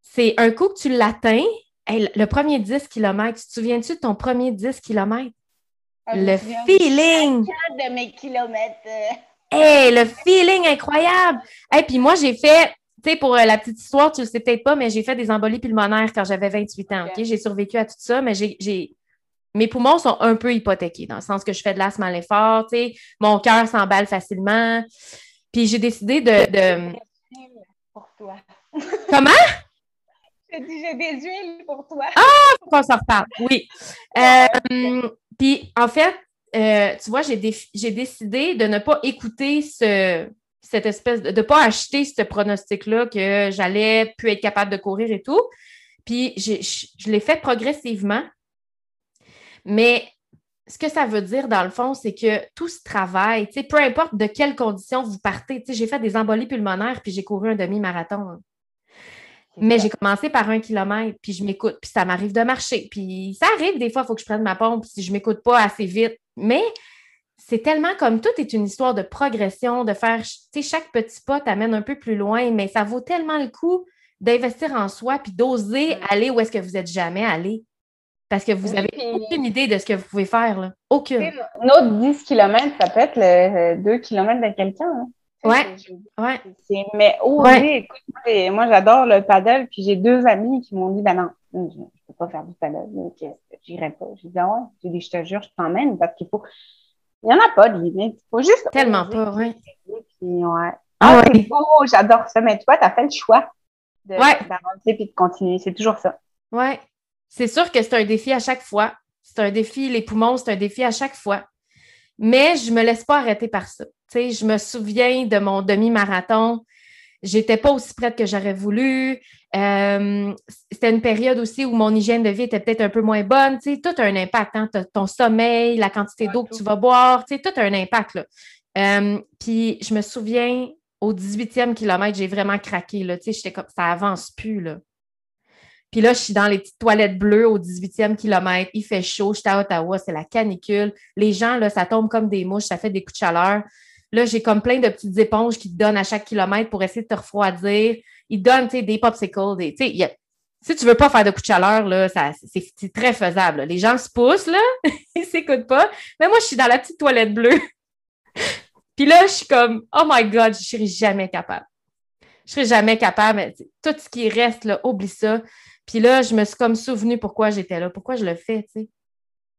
c'est un coup que tu l'atteins. le premier 10 kilomètres, tu te souviens-tu de ton premier 10 kilomètres? Ah, le feeling! de mes kilomètres. Hey, le feeling incroyable! Et puis moi, j'ai fait, tu sais, pour euh, la petite histoire, tu le sais peut-être pas, mais j'ai fait des embolies pulmonaires quand j'avais 28 ans? J'ai survécu à tout ça, mais j'ai, mes poumons sont un peu hypothéqués, dans le sens que je fais de l'asthme à l'effort, tu sais, mon cœur s'emballe facilement. Puis j'ai décidé de... Pour toi. Comment? J'ai des huiles pour toi. Ah, faut qu'on s'en reparle, oui. Euh, puis en fait, euh, tu vois, j'ai, décidé de ne pas écouter ce, cette espèce de ne pas acheter ce pronostic-là que j'allais plus être capable de courir et tout. Puis je, l'ai fait progressivement. Mais ce que ça veut dire, dans le fond, c'est que tout ce travail, peu importe de quelles conditions vous partez, j'ai fait des embolies pulmonaires puis j'ai couru un demi-marathon. Mais j'ai commencé par un kilomètre, puis je m'écoute, puis ça m'arrive de marcher. Puis ça arrive des fois, il faut que je prenne ma pompe si je ne m'écoute pas assez vite. Mais c'est tellement comme tout est une histoire de progression, de faire, tu sais, chaque petit pas t'amène un peu plus loin, mais ça vaut tellement le coup d'investir en soi puis d'oser aller où est-ce que vous n'êtes jamais allé. Parce que vous n'avez aucune idée de ce que vous pouvez faire, là. Aucune. Notre 10 km, ça peut être le 2 km de quelqu'un. Hein. Ouais. ouais. Mais oser, écoute, moi j'adore le paddle, puis j'ai deux amis qui m'ont dit ben non, je ne peux pas faire du paddle, donc j'irai pas. J'ai dit ah ouais, dit je te jure, je t'emmène parce qu'il faut. Il n'y en a pas de limite. Il faut juste. Tellement pas, oui. ouais. Ah, ah c'est beau, j'adore ça. Mais toi, tu as fait le choix d'avancer ouais. puis de continuer. C'est toujours ça. Oui. C'est sûr que c'est un défi à chaque fois. C'est un défi, les poumons, c'est un défi à chaque fois. Mais je ne me laisse pas arrêter par ça. Tu je me souviens de mon demi-marathon. J'étais pas aussi prête que j'aurais voulu. Euh, c'était une période aussi où mon hygiène de vie était peut-être un peu moins bonne. Tu sais, tout a un impact. Hein? Ton sommeil, la quantité d'eau que tu vas boire, tu sais, tout a un impact. Là. Euh, puis je me souviens, au 18e kilomètre, j'ai vraiment craqué. Là. Tu sais, j'étais comme, ça avance plus. Là. Puis là, je suis dans les petites toilettes bleues au 18e kilomètre. Il fait chaud. J'étais à Ottawa, c'est la canicule. Les gens, là, ça tombe comme des mouches, ça fait des coups de chaleur. Là, j'ai comme plein de petites éponges qui te donnent à chaque kilomètre pour essayer de te refroidir. Ils donnent des popsicles. Des, si tu veux pas faire de coups de chaleur, là, c'est, très faisable. Les gens se poussent, là, ils s'écoutent pas. Mais moi, je suis dans la petite toilette bleue. Puis là, je suis comme, oh my God, je serai jamais capable. Je serai jamais capable. Tout ce qui reste, là, oublie ça. Puis là, je me suis comme souvenu pourquoi j'étais là, pourquoi je le fais, tu sais.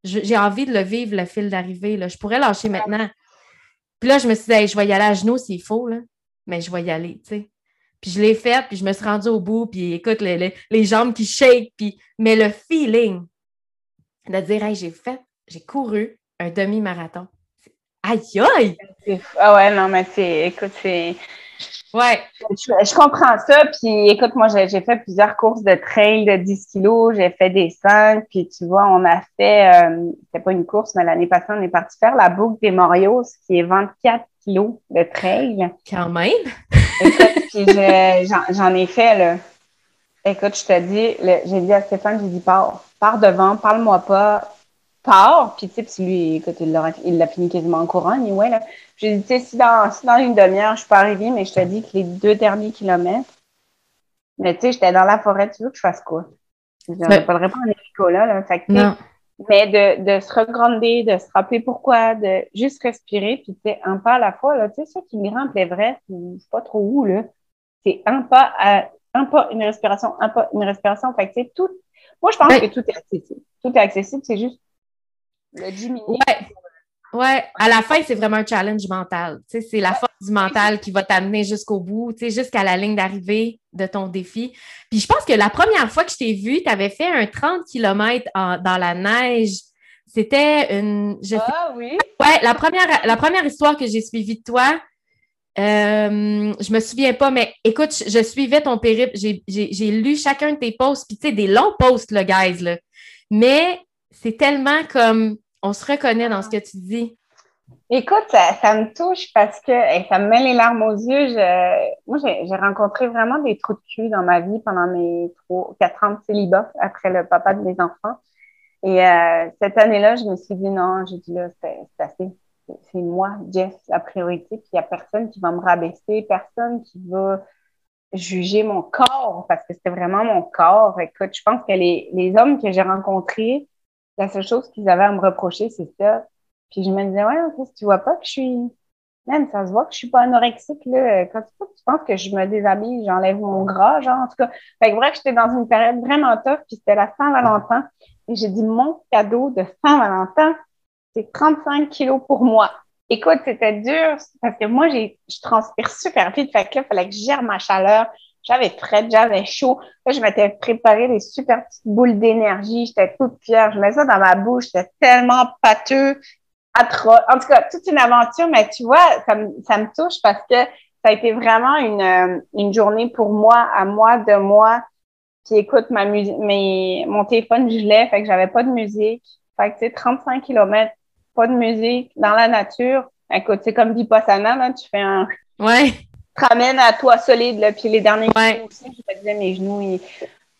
J'ai envie de le vivre, le fil d'arrivée. Je pourrais lâcher maintenant. Puis là, je me suis dit, je vais y aller à genoux s'il faut, là. mais je vais y aller, tu sais. Puis je l'ai fait, puis je me suis rendue au bout, puis écoute, les, jambes qui shake, puis... mais le feeling de dire, hey, j'ai fait, j'ai couru un demi-marathon. Aïe, aïe! Ah ouais, non, mais c'est, écoute, c'est, Ouais. Je, comprends ça. Puis écoute, moi, j'ai fait plusieurs courses de trail de 10 kilos. J'ai fait des 5. Puis tu vois, on a fait, euh, c'était pas une course, mais l'année passée, on est parti faire la boucle des Morios, qui est 24 kilos de trail. Quand même. écoute, puis j'en ai fait, là. Écoute, je te dis, j'ai dit à Stéphane, j'ai dit, pars, pars devant, parle-moi pas, pars. Puis tu sais, lui, écoute, il l'a fini quasiment en courant, ouais, là. J'ai dit, si dans, dans une demi-heure, je suis pas arrivée, mais je te dis que les deux derniers kilomètres, mais tu sais, j'étais dans la forêt, tu veux que je fasse quoi? Je ne pas répondre à là. là. Fait mais de, de se regrander, de se rappeler pourquoi, de juste respirer, puis tu sais, un pas à la fois, là, tu sais, ça qui me rend l'Everest, c'est pas trop où, là. C'est un pas à, un pas, une respiration, un pas, une respiration. Fait que, tu sais, tout, moi, je pense que tout est accessible. Tout est accessible, c'est juste le. Ouais. Ouais, à la fin, c'est vraiment un challenge mental. Tu sais, c'est la force du mental qui va t'amener jusqu'au bout, tu sais, jusqu'à la ligne d'arrivée de ton défi. Puis je pense que la première fois que je t'ai vu, tu avais fait un 30 km dans la neige. C'était une. ah oui. Ouais, la première, la première histoire que j'ai suivie de toi, euh, je me souviens pas, mais écoute, je, suivais ton périple. J'ai lu chacun de tes posts, puis tu sais, des longs posts, le guys, là. Mais c'est tellement comme on se reconnaît dans ce que tu dis. Écoute, ça, me touche parce que ça me met les larmes aux yeux. moi, j'ai rencontré vraiment des trous de cul dans ma vie pendant mes quatre ans de célibat après le papa de mes enfants. Et euh, cette année-là, je me suis dit non, j'ai dit là, c'est assez. C'est moi, Jess, la priorité. Puis il n'y a personne qui va me rabaisser, personne qui va juger mon corps parce que c'était vraiment mon corps. Écoute, je pense que les hommes que j'ai rencontrés, la seule chose qu'ils avaient à me reprocher, c'est ça. Puis je me disais, ouais, si tu vois pas que je suis. Même, ça se voit que je suis pas anorexique, là. Quand tu, penses que je me déshabille, j'enlève mon gras, genre, en tout cas. Fait que j'étais dans une période vraiment tough, puis c'était la Saint-Valentin. Et j'ai dit, mon cadeau de Saint-Valentin, c'est 35 kilos pour moi. Écoute, c'était dur parce que moi, je transpire super vite. Fait que là, il fallait que je gère ma chaleur. J'avais frais, j'avais chaud. Là, je m'étais préparé des super petites boules d'énergie. J'étais toute fière. Je mets ça dans ma bouche. J'étais tellement pâteux, atroce. En tout cas, toute une aventure. Mais tu vois, ça me, ça me touche parce que ça a été vraiment une, euh, une journée pour moi, à moi, de moi. Puis écoute, ma musique, mes, mon téléphone gelait, fait que j'avais pas de musique. Fait que tu sais, 35 km, pas de musique, dans la nature. Écoute, c'est comme Vipassana, là, tu fais un... Ouais te ramène à toi solide. Là. Puis les derniers ouais. aussi, je me disais mes genoux.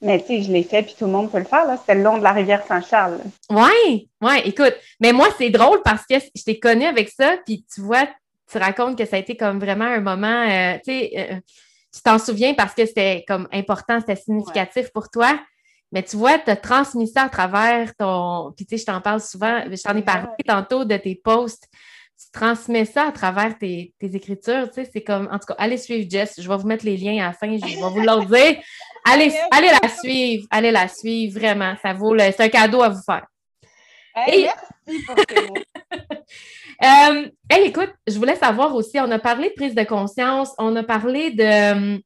Mais tu sais, je l'ai fait, puis tout le monde peut le faire. C'était le long de la rivière Saint-Charles. Oui, oui, écoute. Mais moi, c'est drôle parce que je t'ai connue avec ça, puis tu vois, tu racontes que ça a été comme vraiment un moment, euh, tu sais, euh, tu t'en souviens parce que c'était comme important, c'était significatif pour toi. Mais tu vois, tu as transmis ça à travers ton. Puis tu sais, je t'en parle souvent, je t'en ai parlé tantôt de tes posts transmets ça à travers tes, écritures. Tu sais, c'est comme, en tout cas, allez suivre Jess. Je vais vous mettre les liens à la fin. Je vais vous leur dire. Allez, allez la suivre. Allez la suivre, vraiment. Ça vaut le, c'est un cadeau à vous faire. Merci pour tes mots. Euh, écoute, je voulais savoir aussi, on a parlé de prise de conscience, on a parlé de.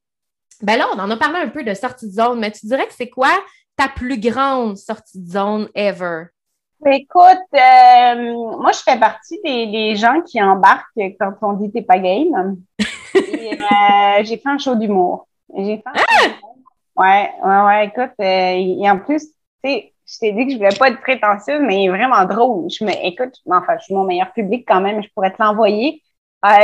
Ben là, on en a parlé un peu de sortie de zone, mais tu dirais que c'est quoi ta plus grande sortie de zone ever? Écoute, euh, moi, je fais partie des, gens qui embarquent quand on dit t'es pas game. Euh, j'ai fait un show d'humour. J'ai fait un ah! Ouais, ouais, ouais. Écoute, euh, et en plus, tu sais, je t'ai dit que je voulais pas être prétentieuse, mais il est vraiment drôle. Je me, écoute, enfin, je suis mon meilleur public quand même. Je pourrais te l'envoyer.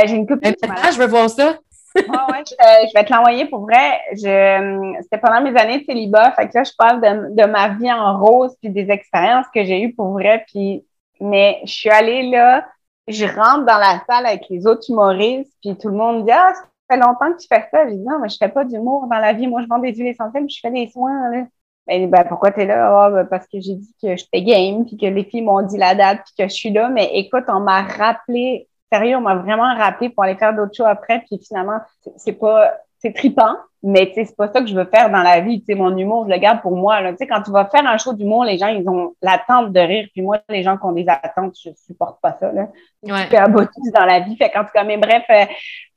j'ai une copine. je veux voir ça. Ouais, ouais, je, vais te l'envoyer pour vrai. Je, c'était pendant mes années de célibat. Fait que là, je parle de, ma vie en rose puis des expériences que j'ai eues pour vrai. Puis, mais je suis allée là, je rentre dans la salle avec les autres humoristes, puis tout le monde me dit Ah, ça fait longtemps que tu fais ça. J'ai dit Non, mais je fais pas d'humour dans la vie. Moi, je vends des huiles essentielles, je fais des soins. Là. Ben, ben pourquoi tu es là? Ah, ben, parce que j'ai dit que j'étais game, puis que les filles m'ont dit la date, puis que je suis là. Mais écoute, on m'a rappelé sérieux, on m'a vraiment rappelé pour aller faire d'autres choses après. Puis finalement, c'est pas, c'est tripant, mais c'est pas ça que je veux faire dans la vie. Mon humour, je le garde pour moi. Tu sais, quand tu vas faire un show d'humour, les gens, ils ont l'attente de rire. Puis moi, les gens qui ont des attentes, je supporte pas ça. Là. Ouais. Je dans la vie. Fait qu'en tout cas, mais bref, euh,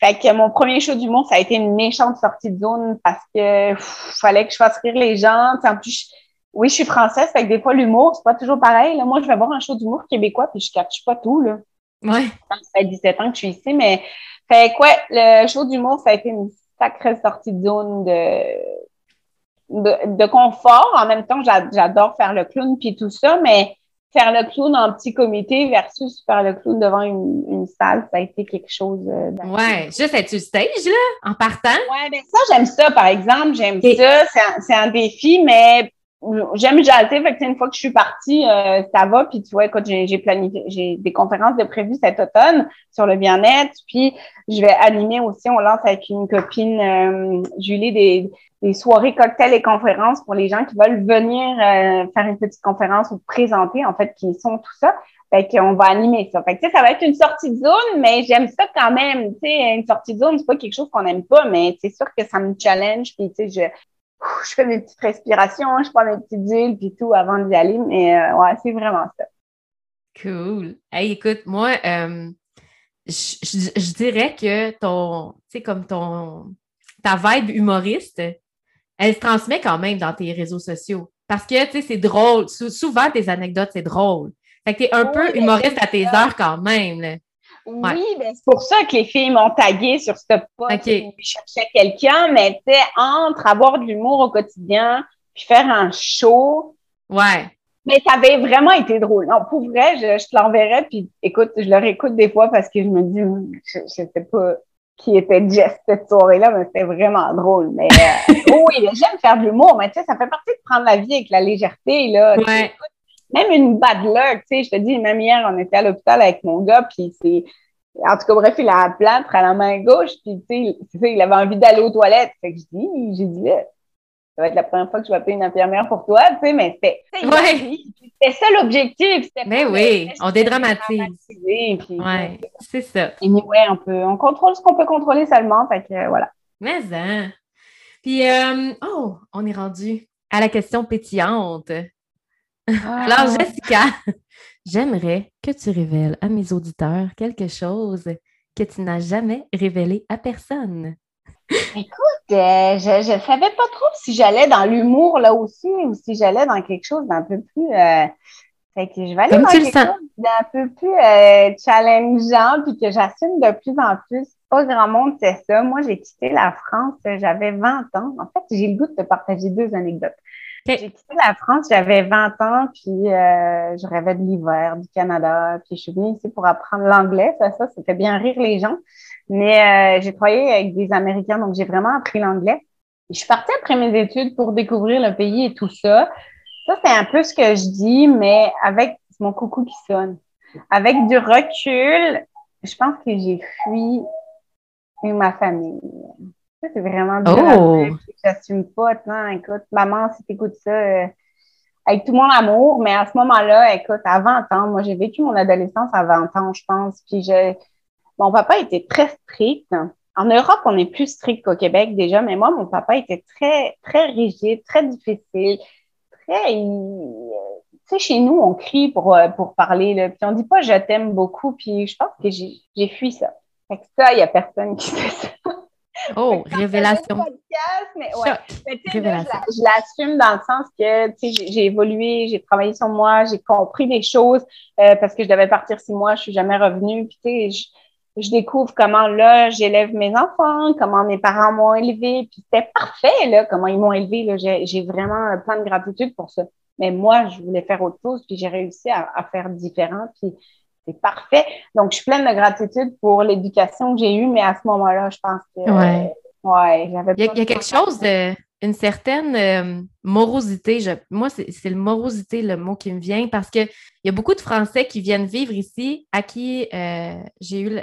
fait que mon premier show d'humour, ça a été une méchante sortie de zone parce que fallait que je fasse rire les gens. en plus, oui, je suis française, fait que des fois, l'humour, c'est pas toujours pareil. Là. Moi, je vais voir un show d'humour québécois, puis je capte pas tout. Là. Ouais. Ça fait 17 ans que je suis ici, mais fait quoi, le show d'humour, ça a été une sacrée sortie de zone de, de, confort. En même temps, j'adore faire le clown puis tout ça, mais faire le clown en petit comité versus faire le clown devant une, une salle, ça a été quelque chose. Euh, ouais, juste être sur stage, là, en partant. Ouais, mais ça, j'aime ça, par exemple. J'aime ça. C'est un, un, défi, mais j'aime jaser, fait que une fois que je suis partie, euh, ça va. Puis tu vois, écoute, j'ai planifié, j'ai des conférences de prévues cet automne sur le bien-être. Puis je vais animer aussi, on lance avec une copine, euh, Julie, des, des soirées cocktails et conférences pour les gens qui veulent venir euh, faire une petite conférence ou présenter, en fait, qui sont tout ça. Fait qu'on va animer ça. Fait que, ça va être une sortie de zone, mais j'aime ça quand même. Sais, une sortie de zone, c'est pas quelque chose qu'on aime pas, mais c'est sûr que ça me challenge. Puis, je, je fais mes petites respirations, je prends mes petites huiles puis tout avant d'y aller. Mais euh, ouais, c'est vraiment ça. Cool. Hey, écoute, moi, euh, je, dirais que ton, tu sais, comme ton, ta vibe humoriste, elle se transmet quand même dans tes réseaux sociaux. Parce que, tu sais, c'est drôle. souvent, tes anecdotes, c'est drôle. Fait que t'es un peu humoriste à tes heures quand même. Là. Oui, ben, c'est pour ça que les filles m'ont tagué sur ce poste. Okay. Je cherchais quelqu'un, mais tu entre avoir de l'humour au quotidien puis faire un show. Ouais. Mais ça avait vraiment été drôle. Non, pour vrai, je, te l'enverrai, puis écoute, je le réécoute des fois parce que je me dis, je, je sais pas qui était Jess cette soirée-là, mais c'était vraiment drôle. Mais euh, oui, j'aime faire de l'humour, mais tu sais, ça fait partie de prendre la vie avec la légèreté, là. Ouais même une bad luck, tu sais, je te dis, même hier, on était à l'hôpital avec mon gars, puis c'est, en tout cas, bref, il a un plâtre à la main gauche, puis tu sais, il avait envie d'aller aux toilettes. Fait que je dis, j'ai dit, là, ça va être la première fois que je vais appeler une infirmière pour toi, tu sais, mais c'était, c'était ça l'objectif. Mais oui, on dédramatise. Oui, c'est ça. Et ouais, on peut, on contrôle ce qu'on peut contrôler seulement, fait que voilà. Mais hein. Puis, euh, oh, on est rendu à la question pétillante. Ah. Alors, Jessica, j'aimerais que tu révèles à mes auditeurs quelque chose que tu n'as jamais révélé à personne. Écoute, euh, je ne savais pas trop si j'allais dans l'humour là aussi ou si j'allais dans quelque chose d'un peu plus. Euh, fait que je vais aller dans quelque chose d'un peu plus euh, challengeant puis que j'assume de plus en plus. Pas grand monde c'est ça. Moi, j'ai quitté la France, j'avais 20 ans. En fait, j'ai le goût de te partager deux anecdotes. J'ai quitté la France, j'avais 20 ans, puis euh, je rêvais de l'hiver, du Canada, puis je suis venue ici pour apprendre l'anglais. Ça, ça, c'était bien rire les gens. Mais euh, j'ai travaillé avec des Américains, donc j'ai vraiment appris l'anglais. Je suis partie après mes études pour découvrir le pays et tout ça. Ça, c'est un peu ce que je dis, mais avec mon coucou qui sonne. Avec du recul, je pense que j'ai fui ma famille c'est vraiment dur. Oh. J'assume pas. écoute, maman, si t'écoutes ça, euh, avec tout mon amour, mais à ce moment-là, écoute, à 20 ans, moi, j'ai vécu mon adolescence à 20 ans, je pense. Puis je, mon papa était très strict. En Europe, on est plus strict qu'au Québec déjà, mais moi, mon papa était très, très rigide, très difficile, très. Tu sais, chez nous, on crie pour, euh, pour parler, là, puis on dit pas je t'aime beaucoup, puis je pense que j'ai fui ça. Fait que ça, il y a personne qui fait ça. Oh, révélation. efficace, mais ouais. Mais, je, je l'assume dans le sens que j'ai évolué, j'ai travaillé sur moi, j'ai compris des choses euh, parce que je devais partir six mois, je suis jamais revenue. Puis je, découvre comment là, j'élève mes enfants, comment mes parents m'ont élevé. Puis c'était parfait, là, comment ils m'ont élevé. J'ai vraiment plein de gratitude pour ça. Mais moi, je voulais faire autre chose, puis j'ai réussi à, à faire différent. Puis c'est parfait. Donc, je suis pleine de gratitude pour l'éducation que j'ai eue, mais à ce moment-là, je pense que. Ouais. ouais j'avais il, il y a, quelque chose de. Une certaine euh, morosité. moi, c'est le morosité le mot qui me vient parce qu'il y a beaucoup de Français qui viennent vivre ici à qui euh, j'ai eu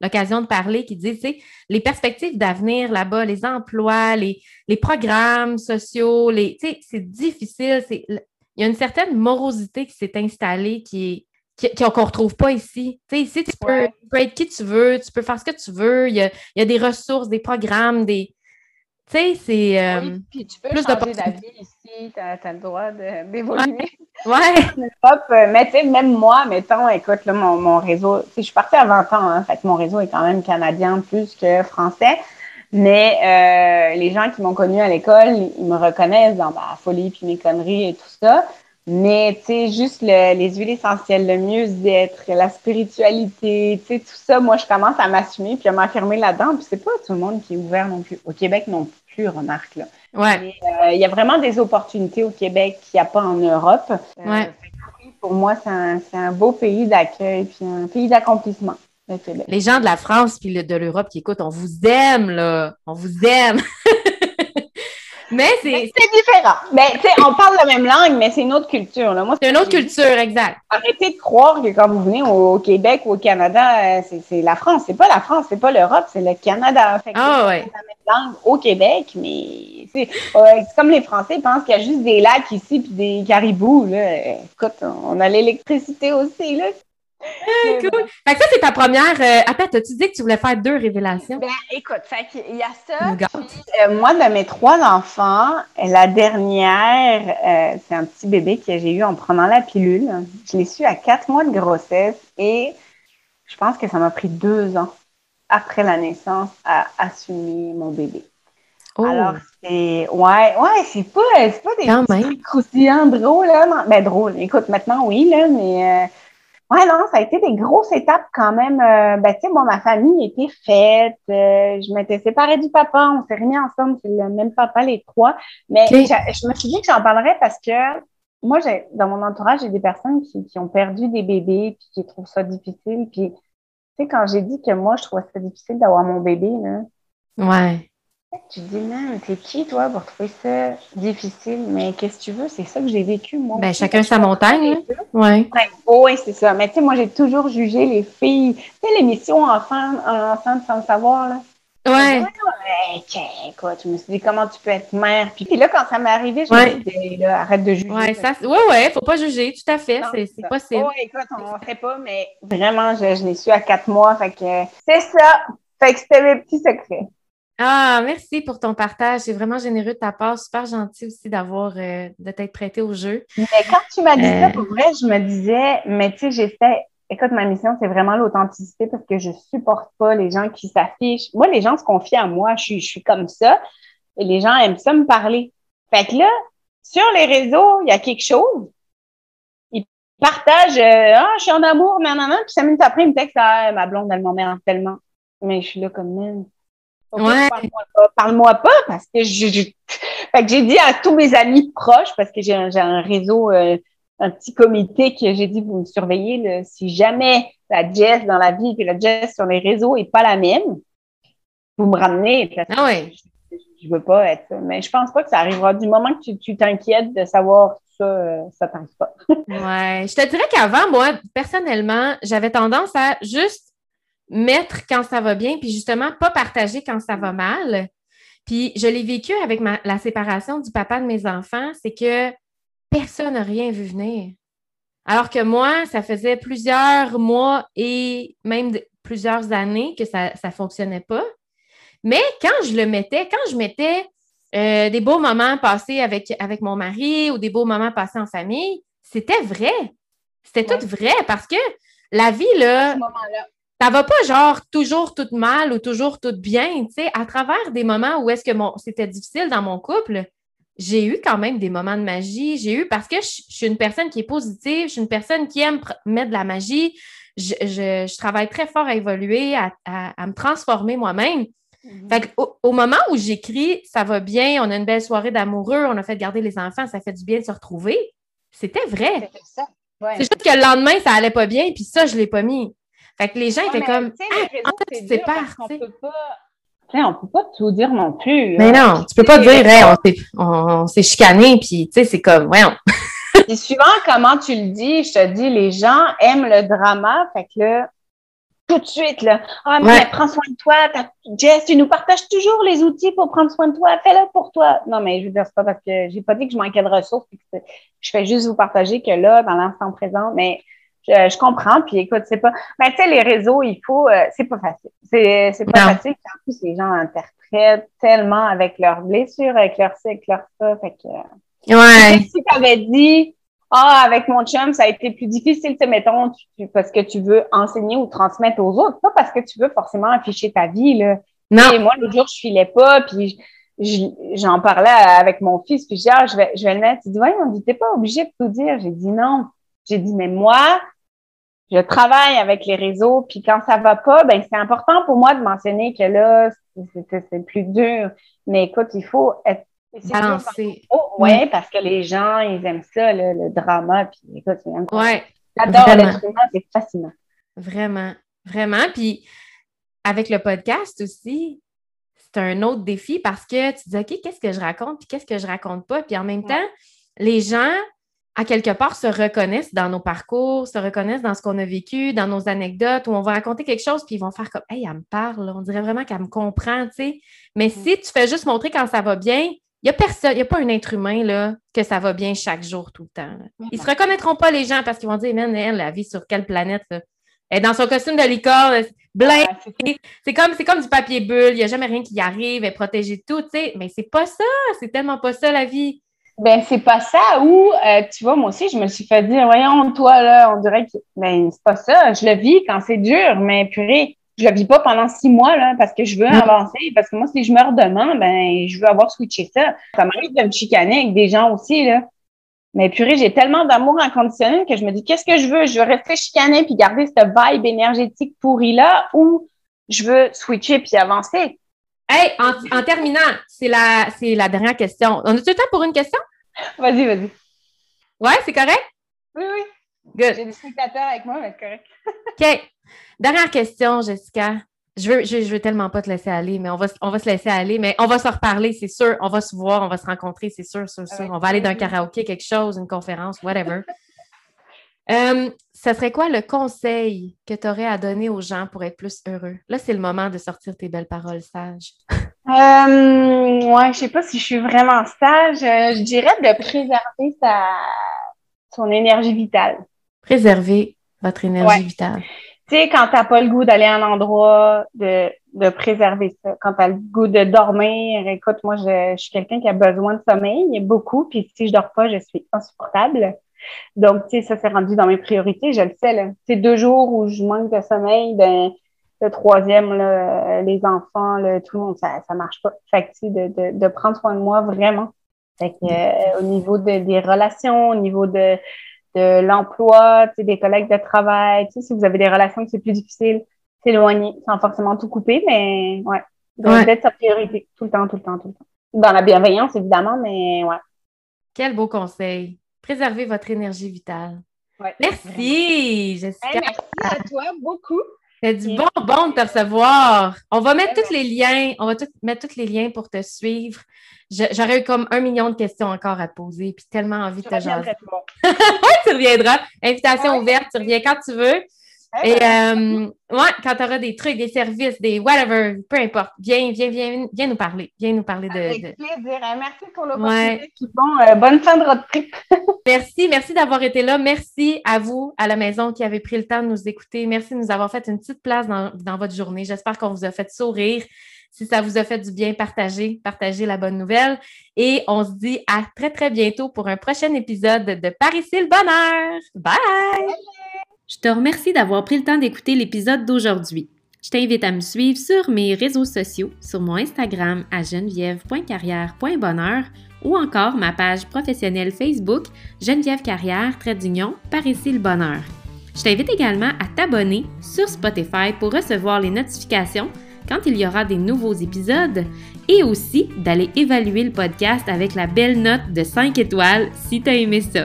l'occasion de parler qui disent, tu sais, les perspectives d'avenir là-bas, les emplois, les, les programmes sociaux, les, tu sais, c'est difficile. Il y a une certaine morosité qui s'est installée qui est qu'on ne retrouve pas ici. Tu sais, ici, tu peux, être qui tu veux, tu peux faire ce que tu veux. Il y a, il y a des ressources, des programmes, des. Tu sais, c'est. Euh, oui, puis tu peux plus changer d'avis ici, tu as, le droit d'évoluer. Ouais. Euh, mais tu sais, même moi, mettons, écoute, là, mon, mon réseau, je suis partie à 20 ans, hein, fait que mon réseau est quand même canadien plus que français. Mais euh, les gens qui m'ont connu à l'école, ils me reconnaissent dans ma folie puis mes conneries et tout ça. Mais, tu sais, juste les huiles essentielles, le mieux-être, la spiritualité, tu sais, tout ça, moi, je commence à m'assumer puis à m'affirmer là-dedans. Puis c'est pas tout le monde qui est ouvert non plus. Au Québec non plus, remarque, là. Ouais. Euh, il y a vraiment des opportunités au Québec qu'il n'y a pas en Europe. Euh, ouais. Pour moi, c'est un, un, beau pays d'accueil puis un pays d'accomplissement. Les gens de la France puis de l'Europe qui écoutent, on vous aime, là. On vous aime. Mais c'est. différent. Mais tu sais, on parle la même langue, mais c'est une autre culture. Là. Moi, c'est une autre culture, exact. Arrêtez de croire que quand vous venez au, Québec ou au Canada, euh, c'est la France. C'est pas la France, c'est pas l'Europe, c'est le Canada. Fait ah, ouais. la même langue au Québec, mais c'est comme les Français pensent qu'il y a juste des lacs ici puis des caribous. Là. Écoute, on a l'électricité aussi. Là. Cool. Fait que ça, c'est ta première. Euh... Attends, as-tu dit que tu voulais faire deux révélations? Ben, écoute, fait il y a ça. Euh, moi, de mes trois enfants, la dernière, euh, c'est un petit bébé que j'ai eu en prenant la pilule. Je l'ai su à quatre mois de grossesse et je pense que ça m'a pris deux ans après la naissance à assumer mon bébé. Oh. Alors, c'est. Ouais, ouais, c'est pas, pas des trucs croustillants drôles, là. Ben, drôle. Écoute, maintenant, oui, là, mais. Ouais, non, ça a été des grosses étapes quand même. Euh, ben, tu sais, bon, ma famille était faite. Euh, je m'étais séparée du papa. On s'est remis ensemble. C'est le même papa, les trois. Mais je me suis dit que j'en parlerais parce que moi, j'ai, dans mon entourage, j'ai des personnes qui, qui, ont perdu des bébés puis qui trouvent ça difficile. Puis, tu sais, quand j'ai dit que moi, je trouvais ça difficile d'avoir mon bébé, là. Ouais. Tu te dis, non, t'es qui, toi, pour trouver ça difficile? Mais qu'est-ce que tu veux? C'est ça que j'ai vécu, moi. Ben, chacun sa montagne. Oui. oui, c'est ça. Mais tu sais, moi, j'ai toujours jugé les filles. Tu sais, l'émission Enfant, enfant sans le savoir, là. Ouais. ouais. écoute, je me suis dit, comment tu peux être mère? Puis, là, quand ça m'est arrivé, je me suis dit, là, arrête de juger. Ouais, ça, ouais, ouais, faut pas juger, tout à fait. C'est possible. Oui, écoute, on ne fait pas, mais vraiment, je, je l'ai su à quatre mois. Fait que c'est ça. Fait que c'était mes petits secrets. Ah, merci pour ton partage. C'est vraiment généreux de ta part. Super gentil aussi d'avoir euh, de t'être prêté au jeu. Mais quand tu m'as dit ça, euh. pour vrai, je me disais, mais tu sais, j'ai fait. Écoute, ma mission, c'est vraiment l'authenticité parce que je supporte pas les gens qui s'affichent. Moi, les gens se confient à moi. Je suis, je suis comme ça. Et les gens aiment ça me parler. Fait que là, sur les réseaux, il y a quelque chose. Ils partagent euh, Ah, je suis en amour, nanana. Puis cinq minutes après, ils me textent Ah, ma blonde, elle m'emmerde tellement. Mais je suis là comme même Ouais. Parle-moi pas, parce que que j'ai dit à tous mes amis proches, parce que j'ai un, un, réseau, euh, un petit comité que j'ai dit, vous me surveillez, si jamais la Jess dans la vie et la Jess sur les réseaux est pas la même, vous me ramenez. Parce ah ouais. je, je, veux pas être ça. Mais je pense pas que ça arrivera. Du moment que tu t'inquiètes de savoir ça, euh, ça t'inquiète pas. ouais. Je te dirais qu'avant, moi, personnellement, j'avais tendance à juste mettre quand ça va bien, puis justement, pas partager quand ça va mal. Puis je l'ai vécu avec la séparation du papa de mes enfants, c'est que personne n'a rien vu venir. Alors que moi, ça faisait plusieurs mois et même plusieurs années que ça ne fonctionnait pas. Mais quand je le mettais, quand je mettais euh, des beaux moments passés avec, avec mon mari ou des beaux moments passés en famille, c'était vrai. C'était tout vrai parce que la vie, là, ça va pas genre toujours tout mal ou toujours tout bien, tu sais, à travers des moments où est-ce que mon c'était difficile dans mon couple, j'ai eu quand même des moments de magie. J'ai eu parce que je, suis une personne qui est positive, je suis une personne qui aime mettre de la magie. Je, travaille très fort à évoluer, à, me transformer moi-même. Mhm. Fait au, moment où j'écris, ça va bien, on a une belle soirée d'amoureux, on a fait garder les enfants, ça fait du bien de se retrouver. C'était vrai. C'est juste que le lendemain, ça allait pas bien, puis ça, je l'ai pas mis. Fait que les gens étaient comme, ah, en fait, tu sais pas on ne peut pas tout dire non plus. Mais non, tu peux pas dire, on s'est chicané, puis tu sais, c'est comme, voyons. Et suivant comment tu le dis, je te dis, les gens aiment le drama, fait que là, tout de suite, là, ah, mais prends soin de toi, Jess, tu nous partages toujours les outils pour prendre soin de toi, fais-le pour toi. Non, mais je veux dire, c'est pas parce que j'ai pas dit que je manquais de ressources, je fais juste vous partager que là, dans l'instant présent, mais je, comprends. Puis écoute, c'est pas. Mais tu sais, les réseaux, il faut. Euh, c'est pas facile. C'est, c'est pas facile. En plus, les gens interprètent tellement avec leurs blessures, avec leur ci, avec leur ça. Fait que. Ouais. Si tu avais dit. Ah, avec mon chum, ça a été plus difficile, tu mettons, parce que tu veux enseigner ou transmettre aux autres, pas parce que tu veux forcément afficher ta vie, là. Non. Et moi, l'autre jour, je filais pas, puis j'en parlais avec mon fils, puis je dis, ah, je vais, je vais le mettre. Il dit, ouais, on dit, t'es pas obligé de tout dire. J'ai dit non. J'ai dit, mais moi, je travaille avec les réseaux, puis quand ça va pas, ben c'est important pour moi de mentionner que là, c'est plus dur. Mais écoute, il faut être balancé. Oh, ouais, parce que les gens, ils aiment ça, le, drama. Puis écoute, c'est Ouais. J'adore l'être humain, c'est fascinant. Vraiment, vraiment. Puis avec le podcast aussi, c'est un autre défi parce que tu dis, OK, qu'est-ce que je raconte, puis qu'est-ce que je raconte pas? Puis en même temps, les gens à quelque part, se reconnaissent dans nos parcours, se reconnaissent dans ce qu'on a vécu, dans nos anecdotes, où on va raconter quelque chose, puis ils vont faire comme Hey, elle me parle, on dirait vraiment qu'elle me comprend, tu sais. Mais mm. si tu fais juste montrer quand ça va bien, il n'y a personne, il n'y a pas un être humain là, que ça va bien chaque jour, tout le temps. Ils ne se reconnaîtront pas, les gens, parce qu'ils vont dire Man, elle, la vie sur quelle planète? Elle est dans son costume de licorne, blanc. c'est comme, comme du papier bulle, il n'y a jamais rien qui y arrive, elle est protégée de tout, tu sais. Mais c'est pas ça, c'est tellement pas ça la vie. Ben, c'est pas ça. Ou, euh, tu vois, moi aussi, je me suis fait dire, voyons, toi, là, on dirait que, ben, c'est pas ça. Je le vis quand c'est dur, mais purée, je le vis pas pendant six mois, là, parce que je veux avancer. Parce que moi, si je meurs demain, ben, je veux avoir switché ça. Ça m'arrive de me chicaner avec des gens aussi, là. Mais purée, j'ai tellement d'amour inconditionnel que je me dis, qu'est-ce que je veux? Je veux rester chicaner puis garder cette vibe énergétique pourrie-là ou je veux switcher puis avancer? Hey, en, terminant, c'est la, c'est la dernière question. On a tout le temps pour une question? Vas-y, vas-y. Ouais, c'est correct? Oui, oui. Good. J'ai des spectateurs avec moi, mais c'est correct. OK. Dernière question, Jessica. Je veux, je, veux tellement pas te laisser aller, mais on va, on va se laisser aller, mais on va se reparler, c'est sûr. On va se voir, on va se rencontrer, c'est sûr, sûr, sûr. On va aller d'un karaoké, quelque chose, une conférence, whatever. Euh, ça serait quoi le conseil que tu aurais à donner aux gens pour être plus heureux? Là, c'est le moment de sortir tes belles paroles sages. Euh, ouais, je sais pas si je suis vraiment sage. Euh, je dirais de préserver sa, son énergie vitale. Préserver votre énergie vitale. Tu sais, quand t'as pas le goût d'aller à un endroit, de, de préserver ça. Quand tu as le goût de dormir, écoute, moi, je, je suis quelqu'un qui a besoin de sommeil, beaucoup, puis si je dors pas, je suis insupportable. Donc, tu sais, ça s'est rendu dans mes priorités, je le sais. Là. Deux jours où je manque de sommeil, ben, le troisième, là, les enfants, tout le monde, ça ne marche pas. Fait que, de, de, de prendre soin de moi vraiment. Fait que, euh, au niveau de, des relations, au niveau de, de l'emploi, des collègues de travail, si vous avez des relations que c'est plus difficile, s'éloigner sans forcément tout couper, mais ouais, donc d'être sa priorité tout le temps, tout le temps, tout le temps. Dans la bienveillance, évidemment, mais ouais. Quel beau conseil. Préservez votre énergie vitale. merci, Jessica. merci à toi beaucoup. C'est du bon bon de te recevoir. On va mettre tous les liens, on va mettre tous les liens pour te suivre. J'aurais eu comme un million de questions encore à te poser, puis tellement envie de te jaser. tu reviendras. Invitation ouverte, tu reviens quand tu veux. Et euh, ouais, quand tu auras des trucs, des services, des whatever, peu importe, viens, viens, viens, viens nous parler. Viens nous parler de. Avec plaisir. Hein. Merci pour l'opportunité. Bon, euh, bonne fin de road trip. merci, merci d'avoir été là. Merci à vous, à la maison, qui avez pris le temps de nous écouter. Merci de nous avoir fait une petite place dans, dans votre journée. J'espère qu'on vous a fait sourire. Si ça vous a fait du bien, partagez, partagez la bonne nouvelle. Et on se dit à très, très bientôt pour un prochain épisode de Paris le bonheur. Bye! Je te remercie d'avoir pris le temps d'écouter l'épisode d'aujourd'hui. Je t'invite à me suivre sur mes réseaux sociaux, sur mon Instagram à geneviève.carrière.bonheur ou encore ma page professionnelle Facebook Geneviève Carrière, trait d'union, par ici le bonheur. Je t'invite également à t'abonner sur Spotify pour recevoir les notifications quand il y aura des nouveaux épisodes et aussi d'aller évaluer le podcast avec la belle note de 5 étoiles si tu aimé ça.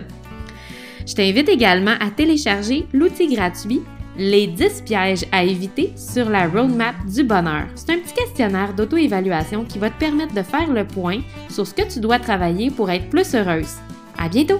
Je t'invite également à télécharger l'outil gratuit les 10 pièges à éviter sur la roadmap du bonheur. C'est un petit questionnaire d'auto-évaluation qui va te permettre de faire le point sur ce que tu dois travailler pour être plus heureuse. À bientôt!